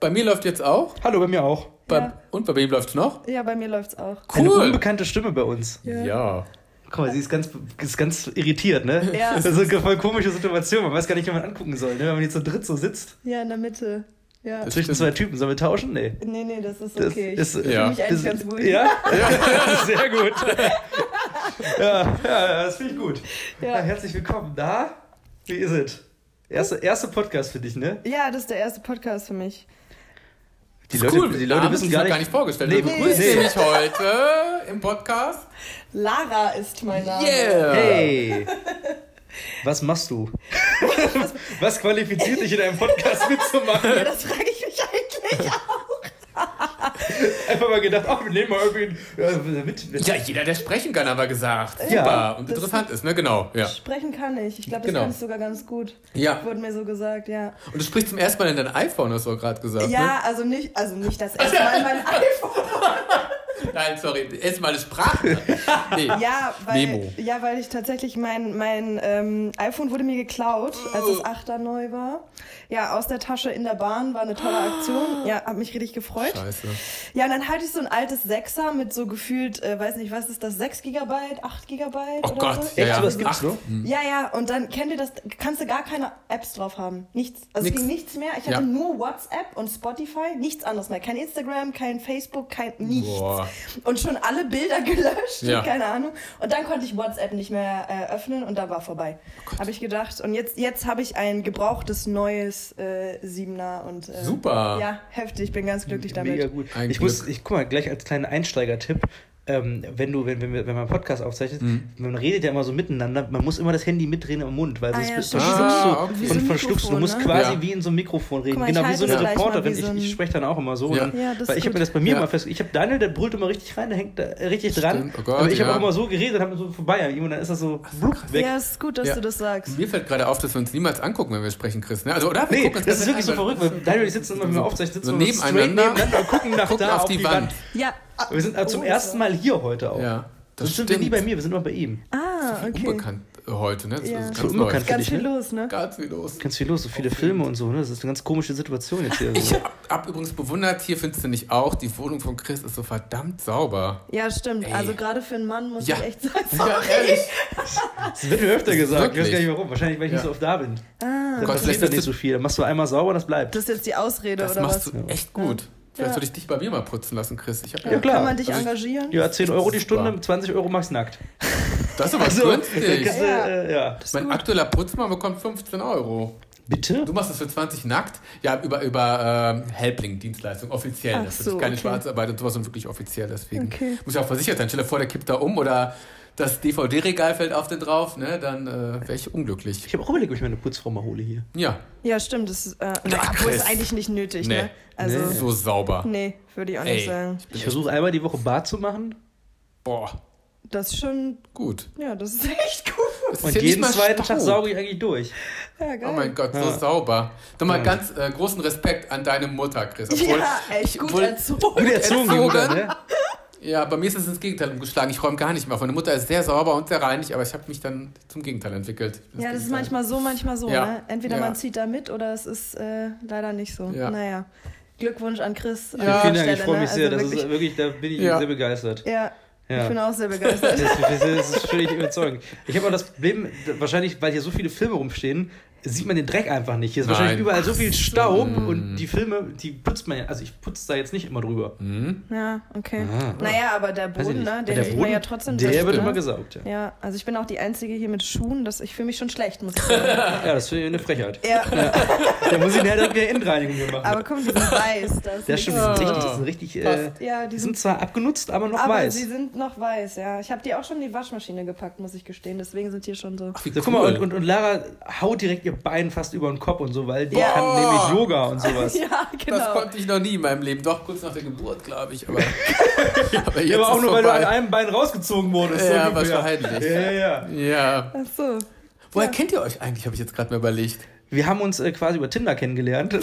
Bei mir läuft jetzt auch. Hallo, bei mir auch. Bei, Ja. Und bei wem läuft's noch? Ja, bei mir läuft's auch. Eine Cool. unbekannte Stimme bei uns. Ja. Guck mal, sie ist ganz, ist ganz irritiert, ne? Ja. Das ist eine voll komische Situation. Man weiß gar nicht, wie man angucken soll, ne? Wenn man jetzt zu dritt so sitzt. Ja, in der Mitte. Ja. Das Zwischen zwei Typen. Sollen wir tauschen? Nee. Nee, nee, das ist Das okay. ist, ich ja. fühle mich eigentlich das- ganz wohl. Ja? ja, sehr gut. ja, ja, das finde ich gut. Ja. Ja. herzlich willkommen. Da? Wie ist es? Erste, erste Podcast für dich, ne? Ja, das ist der erste Podcast für mich. Die ist cool. die Leute wissen gar noch nicht. vorgestellt. Nee, du begrüßt nee. mich heute im Podcast. Lara ist mein Name. Yeah. Hey! Was machst du? Was qualifiziert dich in einem Podcast mitzumachen? Ja, das frage ich. Einfach mal gedacht, ach, wir nehmen mal irgendwie mit. mit. Ja, jeder, der sprechen kann, haben wir gesagt. Super. Ja. und interessant ist, ne? Genau. Ja. Sprechen kann ich. Ich glaube, das Genau. kann ich sogar ganz gut. Ja. Wurde mir so gesagt, ja. Und du sprichst zum ersten Mal in dein iPhone, hast du gerade gesagt. Ne? Ja, also nicht, also nicht das erste Mal mein iPhone. Nein, sorry. Erstmal eine Sprache. Nee. Ja, weil, Memo. ja, weil ich tatsächlich mein, mein ähm, iPhone wurde mir geklaut, als das 8er neu war. Ja, aus der Tasche in der Bahn war eine tolle Aktion. Ja, hab mich richtig gefreut. Scheiße. Ja, und dann hatte ich so ein altes Sechser mit so gefühlt, äh, weiß nicht, was ist das, 6 Gigabyte, 8 Gigabyte Oh oder Gott. so? Ja, Echt, ja. sowas gibt's Ach, noch? Ja, ja, und dann kennt ihr das, kannst du gar keine Apps drauf haben. Nichts. Also Nix. es ging nichts mehr. Ich hatte Ja. nur WhatsApp und Spotify, nichts anderes mehr. Kein Instagram, kein Facebook, kein nichts. Boah. Und schon alle Bilder gelöscht, Ja. keine Ahnung. Und dann konnte ich WhatsApp nicht mehr äh, öffnen und da war vorbei. Oh habe ich gedacht. Und jetzt, jetzt habe ich ein gebrauchtes neues äh, Siebener und äh, Super. Ja, heftig, bin ganz glücklich damit. Mega gut. Ein ich Glück. muss, ich guck mal, gleich als kleinen Einsteiger-Tipp. Ähm, wenn du, wenn, wenn, wenn man einen Podcast aufzeichnet, Mhm. man redet ja immer so miteinander, man muss immer das Handy mitdrehen im Mund, weil Ah, sonst ja, bist du Ah, okay. So und ein verschluckst du. Musst ne? quasi Ja. wie in so einem Mikrofon reden. Guck mal, ich genau, wie so eine Reporterin. Ich, so ein- ich spreche dann auch immer so. Ja. Und dann, Ja, das weil ich habe mir das bei mir Ja. mal fest. Ich habe Daniel, der brüllt immer richtig rein, der hängt da richtig dran. Stimmt. Oh Gott, aber ich habe ja. auch immer so geredet und habe so vorbei an ihm und dann ist das so blub, weg. Ja, es ist gut, dass Ja. du das sagst. Mir fällt gerade auf, dass wir uns niemals angucken, wenn wir sprechen, Chris. Ne? Also, oder? Wir Nee, gucken uns das ist wirklich so verrückt, weil Daniel und ich sitzen immer, wenn wir aufzeichnen, sitzen so wir nebeneinander, und gucken nach da auf die Wand. Ja. Wir sind also zum Oh, ersten. Mal hier heute auch. Ja, das Das sind wir stimmt. nie bei mir, wir sind immer bei ihm. Ah, okay. Unbekannt äh, heute, ne? Das Ja. ist ganz unbekannt. Ganz dich, viel ne? los, ne? Ganz viel los. Ganz viel los, so viele Auf Filme und so, ne? Das ist eine ganz komische Situation jetzt hier. Ich hab, hab übrigens bewundert, hier findest du nicht auch, die Wohnung von Chris ist so verdammt sauber. Ja, stimmt. Ey. Also gerade für einen Mann muss Ja. ich echt sagen. Ja, ehrlich. Das wird mir öfter gesagt. Ich weiß gar nicht warum. Wahrscheinlich, weil ich Ja. nicht so oft da bin. Ah, Gott, passiert vielleicht da ist nicht das- so viel. Dann machst du einmal sauber und das bleibt. das ist jetzt die Ausrede Das oder machst was? du echt gut. Vielleicht Ja. würde ich dich bei mir mal putzen lassen, Chris. Ich hab Ja, klar. Kann man dich Also ich- engagieren? Ja, 10 Euro die. Stunde, mit 20 Euro machst nackt. Das ist aber Also, günstig. kannst Ja. äh, ja. Mein gut. aktueller Putzmann bekommt 15 Euro. Bitte? Du machst das für 20 nackt? Ja, über, über ähm, Helpling-Dienstleistung, offiziell. Ach das so, ist keine okay. Schwarzarbeit und sowas, sondern wirklich offiziell. Deswegen Okay. muss ja auch versichert sein. Stell dir vor, der kippt da um oder das DVD-Regal fällt auf den drauf, ne? dann äh, wäre ich unglücklich. Ich habe auch überlegt, ob ich mir eine Putzfrau mal hole hier. Ja, Ja, stimmt. Das ist, äh, Na, obwohl eigentlich nicht nötig, Nee. ne? Also, Nee. nee, so sauber. würde ich auch nicht Ey, sagen. ich Ich versuche einmal die Woche Bad zu machen boah, Das ist schon, gut. ja, das ist echt gut. Das und nicht jeden mal zweiten. Tag sauge ich eigentlich durch. Ja, geil. Oh mein Gott, so Ja. sauber. Doch mal Ja. ganz äh, großen Respekt an deine Mutter, Chris. Obwohl, ja, echt ich- gut obwohl- erzogen. Gut erzogen, die Mutter, Erzogen. ne? Ja, bei mir ist es ins Gegenteil umgeschlagen. Ich räume gar nicht mehr auf. Meine Mutter ist sehr sauber und sehr reinig, aber ich habe mich dann zum Gegenteil entwickelt. Ja, das ist Gegenteil. manchmal so, manchmal so, Ja. ne? Entweder Ja. man zieht da mit oder es ist äh, leider nicht so. Ja. Naja. Glückwunsch an Chris. an Ja. Vielen Dank, ich freue ne? mich sehr. Also Das ist wirklich, wirklich, da bin ich Ja. sehr begeistert. ja, Ja. ich bin auch sehr begeistert. Das, das, das ist völlig überzeugend. Ich habe auch das Problem, wahrscheinlich, weil hier so viele Filme rumstehen, sieht man den Dreck einfach nicht. Hier ist Nein. wahrscheinlich überall so viel Staub Mm. und die Filme, die putzt man ja. Also ich putze da jetzt nicht immer drüber. Hm? ja, okay. Ah. Naja, aber der ich Boden, ne? Den der sieht man Boden, ja trotzdem Der wird immer gesaugt, ja. Ja, also ich bin auch die Einzige hier mit Schuhen. Das, ich fühle mich schon schlecht, muss ich sagen. Ja, das ist eine Frechheit. ja, Da muss ich direkt wieder Innenreinigung machen. aber komm, die sind weiß. Das ist ja, nicht stimmt, die sind richtig, die sind richtig äh. Ja, die die sind sind zwar abgenutzt, aber noch aber weiß. sie sind noch weiß, ja. Ich habe die auch schon in die Waschmaschine gepackt, muss ich gestehen. Deswegen sind hier schon so. Ach, So, cool. guck mal, und, und, und Lara haut direkt ihr Bein fast über den Kopf und so, weil die Ja. kann nämlich Yoga und sowas. Ja, Das genau. konnte ich noch nie in meinem Leben. Doch, kurz nach der Geburt, glaube ich. Aber, aber jetzt Ja, aber auch ist nur, weil du vorbei. an einem Bein rausgezogen wurdest. so Ja, ungefähr. wahrscheinlich. Ja, ja, ja. Ja. Ach so. Woher Ja. kennt ihr euch eigentlich, habe ich jetzt gerade mal überlegt. Wir haben uns äh, quasi über Tinder kennengelernt.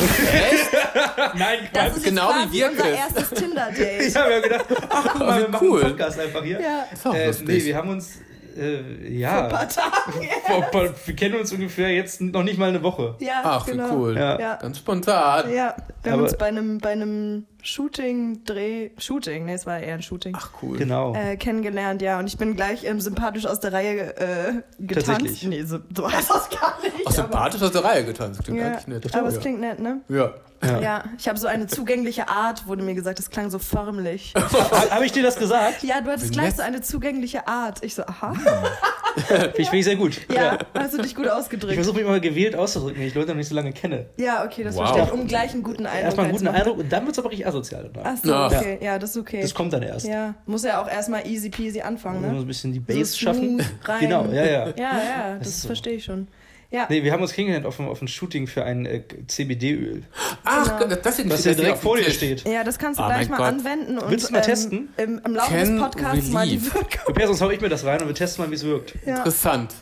Nein, Das Quatsch. ist Genau jetzt wie quasi wir, unser Chris. erstes Tinder-Date. Ich habe ja gedacht, ach guck mal, wie wir machen cool. einen Podcast einfach hier. Ja. Ist Äh, nee, wir haben uns Äh, ja. Ein paar Tage. Vor- vor- Wir kennen uns ungefähr jetzt noch nicht mal eine Woche. Ja, Ach, genau. wie cool. Ja. Ja. Ganz spontan. Ja, wir haben Aber- uns bei einem, bei einem Shooting, Dreh, Shooting, nee, es war eher ein Shooting, Ach, cool. Genau. äh, kennengelernt, ja. Und ich bin gleich ähm, sympathisch aus der Reihe äh, getanzt. Tatsächlich? Nee, so, so heißt das gar nicht. Auch sympathisch aus der Reihe getanzt. Klingt Ja, eigentlich nett. aber es ja. klingt nett, ne? Ja. Ja. Ja, ich habe so eine zugängliche Art, wurde mir gesagt, das klang so förmlich. Habe ich dir das gesagt? Ja, du hattest gleich so eine zugängliche Art. Ich so, aha. Finde ich, find ich sehr gut. Ja, hast du dich gut Ich ausgedrückt. versuche mich immer gewählt auszudrücken, wenn ich Leute noch nicht so lange kenne. Ja, okay, das Wow. verstehe ich. Um gleich einen guten Eindruck Erstmal einen guten. Eindruck und dann wird es aber richtig asozial. danach. Ach so, Ja. okay. Ja, das ist okay. Das kommt dann erst. ja, muss ja auch erstmal easy peasy anfangen, So ne? ein bisschen die So Base schaffen. smooth rein. Genau, ja, ja. Ja, ja, das, ist so. verstehe ich schon. Ja, Nee, wir haben uns kennengelernt auf einem, auf einem Shooting für ein äh, CBD-Öl, Ach, Genau. das ist was hier direkt vor dir steht. ja, das kannst du Oh gleich mal Gott. anwenden und Willst du mal ähm, testen? Im, im Laufe Can des Podcasts mal die. Wirkung. Sonst hau ich mir das rein und wir testen mal, wie es wirkt. Ja, Interessant.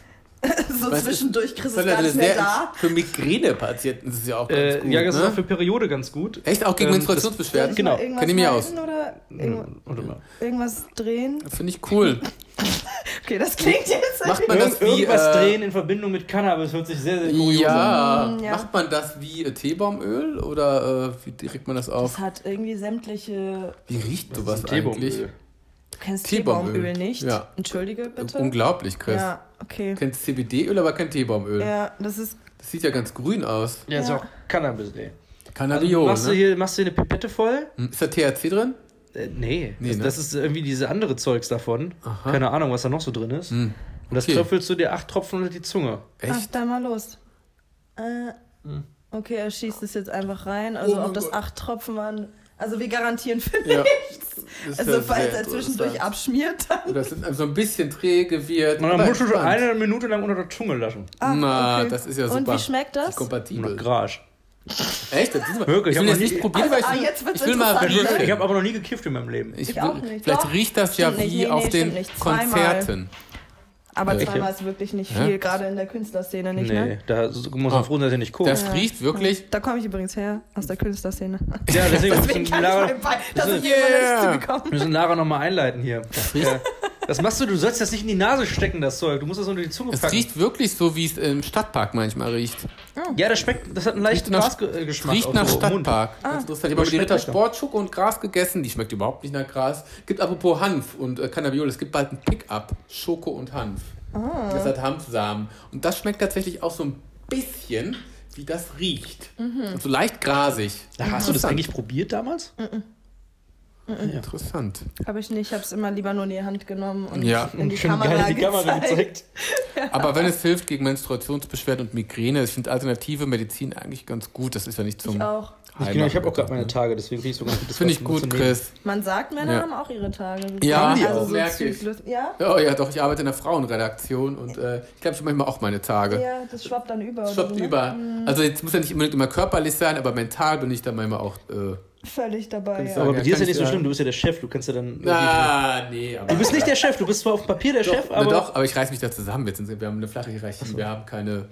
so Was ist- zwischendurch, ist Das gar nicht mehr sehr- da. Für Migränepatienten ist es ja auch ganz Äh, gut. ja, das ist ne? auch für Periode ganz gut. Echt? Auch gegen Ähm, Menstruationsbeschwerden? Genau. mal irgendwas Kenn ich mich aus. Oder irgend, Warte mal. irgendwas drehen? Finde ich cool. Okay, das klingt jetzt. Macht man das Irgend- wie. Irgendwas äh, drehen in Verbindung mit Cannabis hört sich sehr, sehr an. Ja. Mm, ja. Macht man das wie äh, Teebaumöl oder äh, wie direkt man das auf? Das hat irgendwie sämtliche. Wie riecht sowas Teebaumöl. eigentlich? Du kennst Teebaumöl. Teebaumöl nicht? Ja. Entschuldige bitte. Unglaublich, Chris. Ja, okay. Du kennst CBD-Öl, aber kein Teebaumöl. Ja, das ist. Das sieht ja ganz grün aus. Ja, ist Ja. auch Cannabis, ey. Cannabiol, machst, du ne? hier, machst du hier eine Pipette voll? Hm, Ist da THC drin? Äh, nee, Nee, das, ne? das ist irgendwie diese andere Zeugs davon. Aha. Keine Ahnung, was da noch so drin ist. Hm. Und das Okay. tröpfelst du dir acht Tropfen unter die Zunge. Ach, Echt? dann mal los. Äh, okay, er schießt es jetzt einfach rein. Also, Oh ob das Gott. acht Tropfen waren. Also, wir garantieren für Ja. nichts. Das ist Also, ja falls er zwischendurch abschmiert, dann. Oder so ein bisschen träge wird. Und musst du schon eine Minute lang unter der Zunge lassen. Ah, Na, okay. das ist ja Und super. wie schmeckt das? Kompatibel. Garage. Echt? Das ist mal, Wirklich, ich will noch nicht probieren, weil ich, Ah, jetzt wird's ich will mal riechen. Ich habe aber noch nie gekifft in meinem Leben. Ich Ich will, auch nicht. Vielleicht Doch. riecht das ja Stimmt nicht. wie Nee, auf nee, den nicht. Zweimal. Konzerten. Aber Äh, zweimal ist wirklich nicht Ja? viel, gerade in der Künstlerszene nicht, nee, ne? da muss man Ah. froh sein, dass er nicht guckt. Das riecht wirklich. Da komme ich übrigens her, aus der Künstlerszene. ja, deswegen Deswegen müssen kann ich Lara, mein Bein, das ist Yeah. zugekommen. müssen Lara nochmal einleiten hier. Ja. Das machst du, du sollst das nicht in die Nase stecken, das Zeug. Du musst das unter die Zunge Es packen. riecht wirklich so, wie es im Stadtpark manchmal riecht. ja, das schmeckt, das hat einen leichten nach- Grasgeschmack. Riecht nach so im Mund. Stadtpark. Ganz interessant. Ich habe die Ritter. Sportschoko und Gras gegessen. Die schmeckt überhaupt nicht nach Gras. Gibt apropos Hanf und äh, Cannabiol. Es gibt bald ein Pick-up. Schoko und Hanf. Ah. Das hat Hanfsamen. Und das schmeckt tatsächlich auch so ein bisschen, wie das riecht. Mhm. Und so leicht grasig. Hast du das eigentlich probiert damals? Interessant. Habe ich nicht, ich habe es immer lieber nur in die Hand genommen und Ja. in die Schön Kamera, geil in die Kamera gezeigt. gezeigt. Aber wenn es hilft gegen Menstruationsbeschwerden und Migräne, ich finde alternative Medizin eigentlich ganz gut. Das ist ja nicht zum Ich auch. Ich, genau, ich habe auch gerade meine Tage, deswegen finde ich so ganz gut. das Finde ich gut. Chris. Man sagt, Männer Ja. haben auch ihre Tage. Ja, also auch, so merke ich. Ja? Oh ja, doch, ich arbeite in der Frauenredaktion und äh, ich glaube, ich habe manchmal auch meine Tage. ja, das schwappt dann über. Das oder schwappt so, ne? über. Also jetzt muss ja nicht unbedingt immer körperlich sein, aber mental bin ich dann manchmal auch. Äh, Völlig dabei, du Aber bei dir ist ja nicht so schlimm, sagen. du bist ja der Chef, du kannst ja dann. na, nee, aber. Du bist nicht der Chef, du bist zwar auf dem Papier der doch, Chef, na aber. doch, aber ich reiß mich da zusammen. Wir, sind, wir haben eine flache Hierarchie, wir haben keine.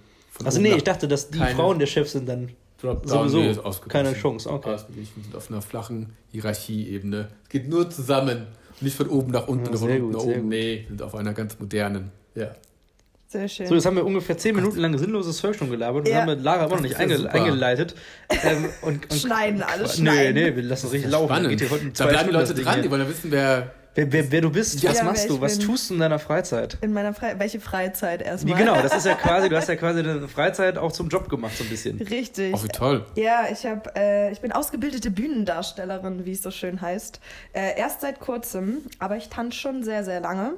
Also nee, ich dachte, dass die Keine- Frauen der Chef sind dann. Drop sowieso nee, keine Chance, okay. Ausgeglichen, wir sind auf einer flachen Hierarchieebene. Es geht nur zusammen. Nicht von oben nach unten Ja, oder von unten gut, nach oben. gut. Nee, wir sind auf einer ganz modernen. Ja. Sehr schön. So, jetzt haben wir ungefähr 10 Minuten lang sinnloses Zeug schon gelabert und Ja. haben wir Lara immer noch nicht einge super. eingeleitet. Ähm, und, und Schneiden, alles Nee, schneiden. nee, wir lassen es richtig laufen. Spannend. Geht hier heute Da bleiben die Stunden Leute dran, die wollen ja wissen, wer. Wer, wer, wer du bist, Ja, was machst du, was tust du in deiner Freizeit? In meiner Fre welche Freizeit Wie erstmal? genau, das ist ja quasi, du hast ja quasi deine Freizeit auch zum Job gemacht, so ein bisschen. Richtig. Oh, wie toll. Ja, ich habe, äh, ich bin ausgebildete Bühnendarstellerin, wie es so schön heißt. Äh, erst seit kurzem, aber ich tanze schon sehr, sehr lange.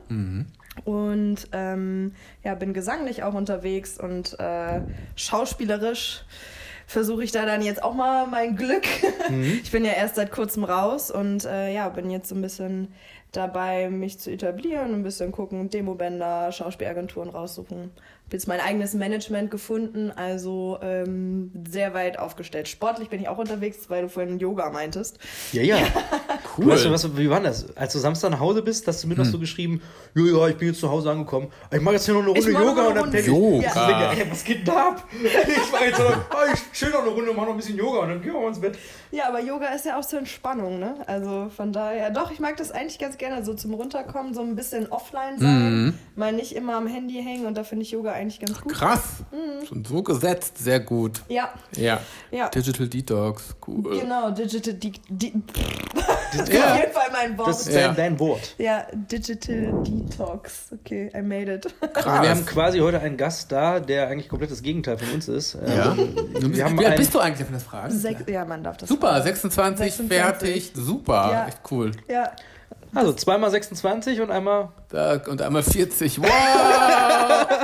Und ähm, ja, bin gesanglich auch unterwegs und äh, schauspielerisch versuche ich da dann jetzt auch mal mein Glück. Ich bin ja erst seit kurzem raus und äh, ja, bin jetzt so ein bisschen dabei, mich zu etablieren, ein bisschen gucken, Demobänder, Schauspielagenturen raussuchen. Hab jetzt mein eigenes Management gefunden, also ähm, sehr weit aufgestellt. Sportlich bin ich auch unterwegs, weil du vorhin Yoga meintest. Ja, ja. Cool. Weißt du, was, wie war das? Als du Samstag nach Hause bist, hast du mir noch so geschrieben, ja, ja, ich bin jetzt zu Hause angekommen. Ich mache jetzt hier noch eine Runde Yoga eine und dann denke ich, Yoga. ich denke, ey, was geht denn da ab? Ich war jetzt so, oh, ich chill noch eine Runde, mach noch ein bisschen Yoga und dann gehen wir mal ins Bett. Ja, aber Yoga ist ja auch zur Entspannung, ne? Also von daher, doch, ich mag das eigentlich ganz gerne, so zum Runterkommen, so ein bisschen offline sein, mal nicht immer am Handy hängen und da finde ich Yoga eigentlich ganz gut. Krass. Schon so gesetzt. Sehr gut. Ja, Ja. ja. Digital Detox. Cool. Genau, Digital De De Das ist Ja. auf jeden Fall mein Wort. Das ist Ja. dein, dein Wort. ja, Digital Detox. Okay, I made it. Krass. Wir haben quasi heute einen Gast da, der eigentlich komplett das Gegenteil von uns ist. ja. Ähm, wir haben wie alt bist du eigentlich, man das fragen? Sech, ja, man darf das. Super, 26, 26. fertig. Super. Ja. Echt cool. Ja, Also zweimal 26 und einmal. Da, und einmal 40. Wow!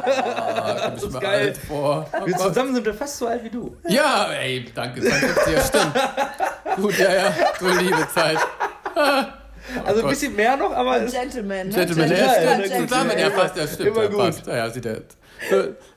Oh, das ist mir geil. alt vor. Oh Wir Gott. zusammen sind wir fast so alt wie du. Ja, ey, danke. 52, ja, stimmt. Gut, ja, ja. Du liebe Zeit. Also ein bisschen mehr noch, aber es Gentleman. Ne? Gentleman, ja, Gentleman, stimmt. Gentleman. Zusammen, ja, passt, ja, stimmt. Immer ja, gut. Passt. Ja, ja, sieht er.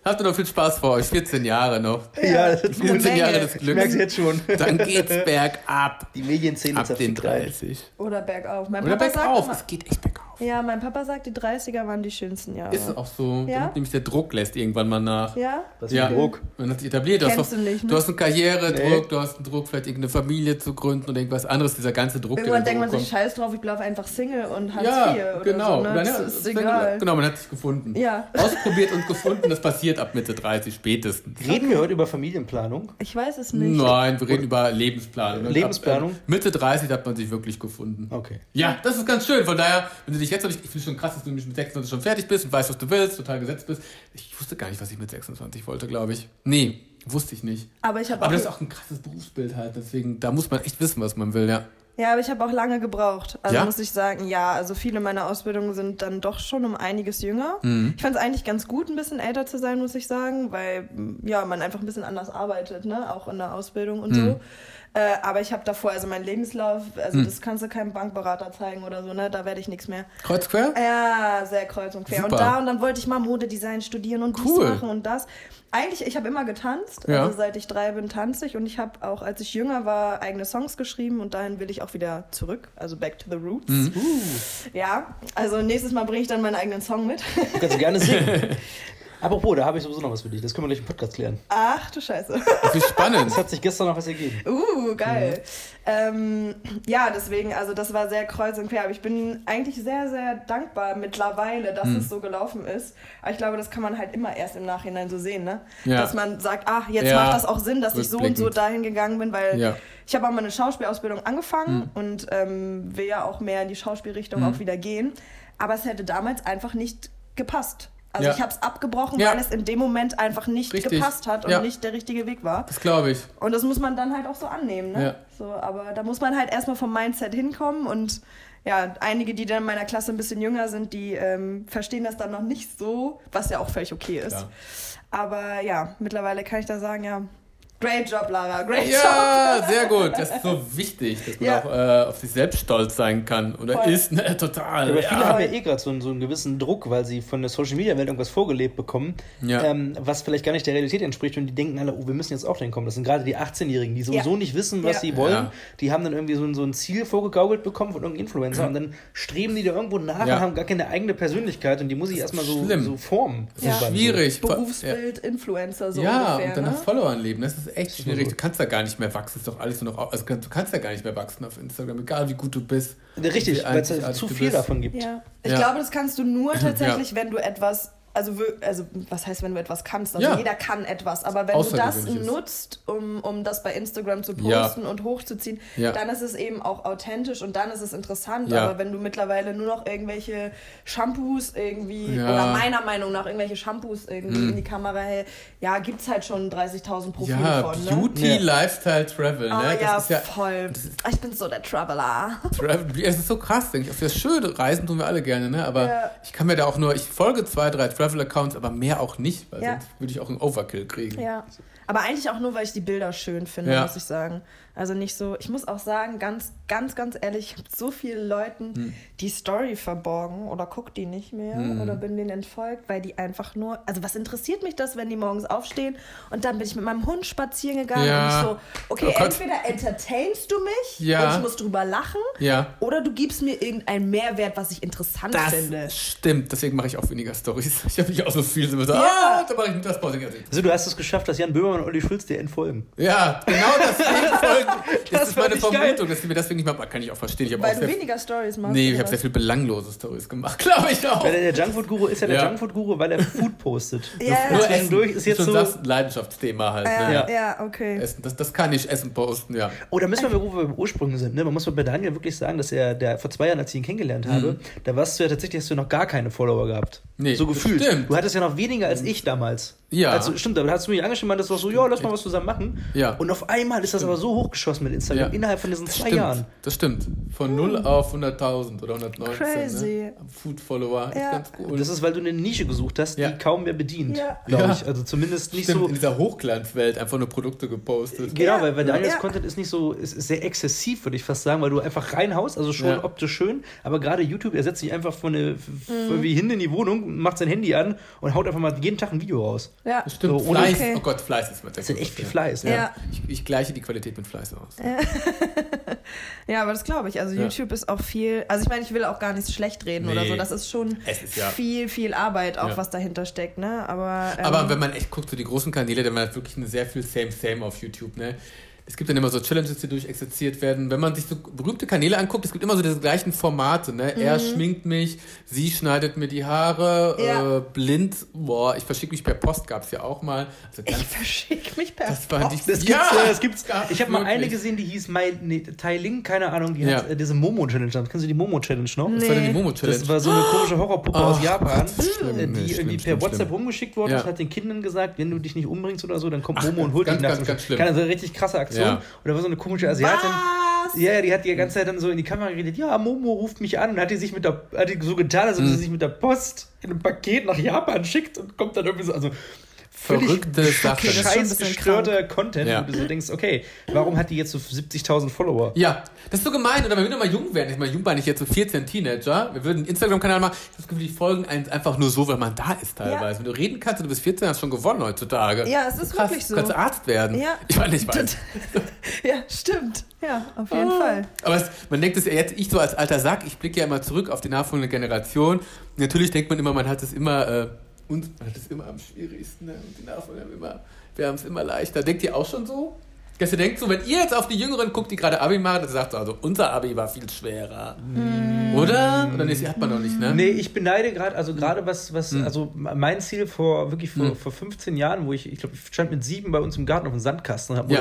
Habt ihr noch viel Spaß vor euch? 14 Jahre noch. ja, das ist 14 Menge. Jahre des Ich merke es Glücks. jetzt schon. Dann geht's bergab. Die Medienszene Ab den die drei. 30. Oder bergauf. Mein Oder Papa sagt bergauf. immer- Es geht echt bergauf. Ja, mein Papa sagt, die 30er waren die schönsten Jahre. Ist auch so. Ja? Nämlich der Druck lässt irgendwann mal nach. Ja? Das ist Ja. Druck. Man hat sich etabliert. Du hast, Kennst doch- du nicht, ne? du hast einen Karrieredruck, Nee. du hast einen Druck, vielleicht irgendeine Familie zu gründen oder irgendwas anderes. Dieser ganze Druck, Irgendwann der denkt dann man sich, scheiß drauf, ich bleibe einfach Single und Hartz ja, IV oder genau. so. Ne? Dann, Das ja, ist egal. Genau, man hat sich gefunden. Ja. Ausprobiert und gefunden, das passiert ab Mitte 30 spätestens. Reden wir heute über Familienplanung? Ich weiß es nicht. Nein, wir reden über Lebensplanung. Und Lebensplanung? Ab, äh, Mitte 30 hat man sich wirklich gefunden. Okay. Ja, das ist ganz schön. Von daher, wenn du dich jetzt noch nicht, ich finde schon krass, dass du mit 26 schon fertig bist und weißt, was du willst, total gesetzt bist. Ich wusste gar nicht, was ich mit 26 wollte, glaube ich. Nee, wusste ich nicht. Aber ich habe auch, Aber das ist auch ein krasses Berufsbild halt. Deswegen, da muss man echt wissen, was man will, ja. ja, aber ich habe auch lange gebraucht. Also Ja? muss ich sagen, ja, also viele meiner Ausbildungen sind dann doch schon um einiges jünger. Mhm. Ich fand es eigentlich ganz gut, ein bisschen älter zu sein, muss ich sagen, weil ja, man einfach ein bisschen anders arbeitet, ne, auch in der Ausbildung und Mhm. so. Äh, aber ich habe davor, also mein Lebenslauf, also das kannst du keinem Bankberater zeigen oder so, ne, da werde ich nichts mehr. Kreuz quer? Ja, sehr kreuz und quer. Super. Und da und dann wollte ich mal Modedesign studieren und dies Cool. machen und das. Eigentlich, ich habe immer getanzt. Ja. Also seit ich drei bin, tanze ich. Und ich habe auch, als ich jünger war, eigene Songs geschrieben. Und dahin will ich auch wieder zurück. Also back to the roots. Mhm. Ja, also nächstes Mal bringe ich dann meinen eigenen Song mit. Du kannst gerne singen. Apropos, da habe ich sowieso noch was für dich. Das können wir gleich im Podcast klären. Ach du Scheiße. Wie spannend. Es hat sich gestern noch was ergeben. Uh, geil. Ähm, ja, deswegen, also das war sehr kreuz und quer. Aber ich bin eigentlich sehr, sehr dankbar mittlerweile, dass Hm. es so gelaufen ist. Aber ich glaube, das kann man halt immer erst im Nachhinein so sehen, ne? Ja. Dass man sagt, ach, jetzt Ja, macht das auch Sinn, dass ich so und so dahin gegangen bin, weil Ja. Ich habe auch mal eine Schauspielausbildung angefangen und ähm, will ja auch mehr in die Schauspielrichtung auch wieder gehen. Aber es hätte damals einfach nicht gepasst. Also Ja. ich habe es abgebrochen, Ja. weil es in dem Moment einfach nicht Richtig. gepasst hat und Ja. nicht der richtige Weg war. Das glaube ich. Und das muss man dann halt auch so annehmen, ne? Ja. So, aber da muss man halt erstmal vom Mindset hinkommen und ja, einige, die dann in meiner Klasse ein bisschen jünger sind, die ähm, verstehen das dann noch nicht so, was ja auch völlig okay ist. Klar. Aber ja, mittlerweile kann ich da sagen, ja, great job, Lara, great job. Ja, sehr gut. Das ist so wichtig, dass man Ja. auch äh, auf sich selbst stolz sein kann. Oder Voll. ist, ne? Total. Aber ja. viele haben ja eh gerade so, einen- so einen gewissen Druck, weil sie von der Social Media Welt irgendwas vorgelebt bekommen, Ja. ähm, was vielleicht gar nicht der Realität entspricht und die denken alle, oh, wir müssen jetzt auch dahin kommen. Das sind gerade die 18-Jährigen, die sowieso Ja. nicht wissen, was Ja. sie wollen. Ja. Die haben dann irgendwie so ein, so ein Ziel vorgegaukelt bekommen von irgendeinem Influencer und dann streben die da irgendwo nach Ja. und haben gar keine eigene Persönlichkeit und die muss ich erstmal so, so formen. Das ist schwierig. Berufsbild, Influencer, so ja, ungefähr. und dann ne? nach Followern leben. Das ist echt ist schwierig. so. Du kannst da gar nicht mehr wachsen. Ist doch alles nur noch. Also du kannst da gar nicht mehr wachsen auf Instagram, egal wie gut du bist. Richtig, weil es zu viel davon gibt. Ja. Ich Ja. glaube, das kannst du nur tatsächlich, wenn du etwas, also, also was heißt, wenn du etwas kannst? Also Ja. jeder kann etwas, aber wenn du das nutzt, um, um das bei Instagram zu Ja. posten und hochzuziehen, Ja. dann ist es eben auch authentisch und dann ist es interessant. Ja. Aber wenn du mittlerweile nur noch irgendwelche Shampoos irgendwie, Ja. oder meiner Meinung nach irgendwelche Shampoos irgendwie Hm. in die Kamera hält, ja, gibt es halt schon 30.000 Profile Ja, von. Ne? Beauty, Ja. Lifestyle, Travel. Ah, ne? ja, Das ist ja voll. das ist- ich bin so der Traveler. Travel, es ist so krass, denke ich. Auf das schöne Reisen tun wir alle gerne, ne? Aber Ja. ich kann mir da auch nur, ich folge zwei, drei Travel-Accounts, aber mehr auch nicht, weil Ja. sonst würde ich auch einen Overkill kriegen. Ja. Aber eigentlich auch nur, weil ich die Bilder schön finde, Ja. muss ich sagen. Also nicht so, ich muss auch sagen, ganz, ganz, ganz ehrlich, ich habe so viele Leuten Hm. die Story verborgen oder guck die nicht mehr Hm. oder bin denen entfolgt, weil die einfach nur, also was interessiert mich das, wenn die morgens aufstehen und dann bin ich mit meinem Hund spazieren gegangen Ja. und ich so, okay, Oh entweder entertainst du mich Ja. und ich muss drüber lachen Ja. oder du gibst mir irgendeinen Mehrwert, was ich interessant Das finde. stimmt, deswegen mache ich auch weniger Stories. Ich habe nicht auch so viel, so, Ja. ah, da mache ich mit das Pause. Also du hast es geschafft, dass Jan Böhmermann und Olli Schulz dir entfolgen. Ja, genau. Das, Das ist meine ich. Vermutung, dass sie mir deswegen nicht mal, kann ich auch verstehen. Ich habe auch Weil du sehr, weniger Stories machst. nee, ich habe sehr viel belanglose Stories gemacht, glaube ich auch. Weil der, der Junkfood-Guru ist ja der Ja. Junkfood-Guru, weil er Food postet. Ja, Nur ja. zwischendurch ist jetzt schon so. das ein Leidenschaftsthema halt. Ja, ne? Ja. ja, okay. Essen, das, das kann ich Essen posten, ja. Oh, da müssen wir, wo wir beim Ursprung sind. Ne? Man muss bei Daniel wirklich sagen, dass er der vor zwei Jahren, als ich ihn kennengelernt habe, da warst du ja tatsächlich, hast du noch gar keine Follower gehabt. Mhm. Nee, so das gefühlt. stimmt. Du hattest ja noch weniger als ich damals. Ja. Also, stimmt, da hast du mich angeschrieben, du auch so, ja, lass mal was zusammen machen. Ja. Und auf einmal ist das aber so hochgeschossen mit Instagram, Ja. innerhalb von diesen zwei Stimmt, Jahren. das stimmt. Von 0 auf 100.000 oder 119. Crazy. Ne? Food-Follower, ist Ja. ganz cool. Das ist, weil du eine Nische gesucht hast, Ja. die kaum mehr bedient, Ja. glaube ich. Also zumindest nicht Stimmt, so. in dieser Hochglanzwelt einfach nur Produkte gepostet. Genau, Ja. weil, weil Daniels Ja. Content ist nicht so, ist, ist sehr exzessiv, würde ich fast sagen, weil du einfach reinhaust, also schon Ja. optisch schön, aber gerade YouTube, er setzt sich einfach von eine, Mhm. wie hin in die Wohnung, macht sein Handy an und haut einfach mal jeden Tag ein Video raus. Ja. Das Stimmt, So, Fleiß. Okay. Oh Gott, Fleiß ist mit Das ist echt viel Fleiß, ne? Ja. Ich, ich gleiche die Qualität mit Fleiß aus. Ja, aber das glaube ich. Also Ja. YouTube ist auch viel. Also ich meine, ich will auch gar nichts schlecht reden oder Nee. so. Das ist schon ist ja- viel, viel Arbeit auch, Ja. was dahinter steckt, ne? Aber, ähm, Aber wenn man echt guckt, so die großen Kanäle, dann hat wirklich eine sehr viel Same-Same auf YouTube, ne? Es gibt dann immer so Challenges, die durchexerziert werden. Wenn man sich so berühmte Kanäle anguckt, es gibt immer so diese gleichen Formate, ne? Er schminkt mich, sie schneidet mir die Haare, Mhm. Ja. äh, blind, boah, ich verschicke mich per Post, gab's ja auch mal. Also ganz, ich verschicke mich per das fand ich, Das ja, gibt's, ja, das gibt's. gab's Ich habe mal eine gesehen, die hieß My, nee, Tai Ling, keine Ahnung, die Ja. hat äh, diese Momo-Challenge. Kennst du die Momo-Challenge noch? Was war denn die Nee. Momo-Challenge? Das war so eine komische Horrorpuppe Oh aus Japan, Gott, schlimm, äh, nee, die schlimm, irgendwie schlimm, per WhatsApp schlimm. rumgeschickt worden Ja. ist und hat den Kindern gesagt, wenn du dich nicht umbringst oder so, dann kommt Ach, Momo und holt ganz, dich nach. ganz, ganz schlimm. Keine also richtig krasse Aktion. Ja. Und da war so eine komische Asiatin. Was? Ja, die hat die ganze Zeit dann so in die Kamera geredet, ja, Momo ruft mich an und hat die sich mit der, hat die so getan, als ob sie sich mit der Post in einem Paket nach Japan schickt und kommt dann irgendwie so, also Verrückte Sache. Das ist schon ein scheiß bisschen gestörter Content, Ja. wo du so denkst, okay, warum hat die jetzt so 70.000 Follower? Ja, das ist so gemein. Oder wenn wir mal jung wären, ich meine, jung war ich jetzt so 14 Teenager, wir würden einen Instagram-Kanal machen, ich habe das Gefühl, die folgen einfach nur so, weil man da ist teilweise. Wenn du reden kannst und du bist 14, hast du schon gewonnen heutzutage. Ja, es ist Krass, wirklich so. Du kannst Arzt werden. Ja. Ich meine, ich weiß. Ja, stimmt. Ja, auf jeden Ah. Fall. Aber es, man denkt es ja jetzt, ich so als alter Sack, ich blicke ja immer zurück auf die nachfolgende Generation. Natürlich denkt man immer, man hat es immer, äh, uns, hat es immer am schwierigsten. Ne? Und die Nachfolger haben immer, wir haben es immer leichter. Denkt ihr auch schon so? Dass ihr denkt so, wenn ihr jetzt auf die Jüngeren guckt, die gerade Abi machen, dann sagt so, also unser Abi war viel schwerer. Oder? Oder nee, sie hat man noch nicht, ne? Nee, ich beneide gerade, also gerade was, was, Hm. also mein Ziel vor wirklich vor, Hm. vor 15 Jahren, wo ich, ich glaube, ich stand mit sieben bei uns im Garten auf dem Sandkasten und habe Ja.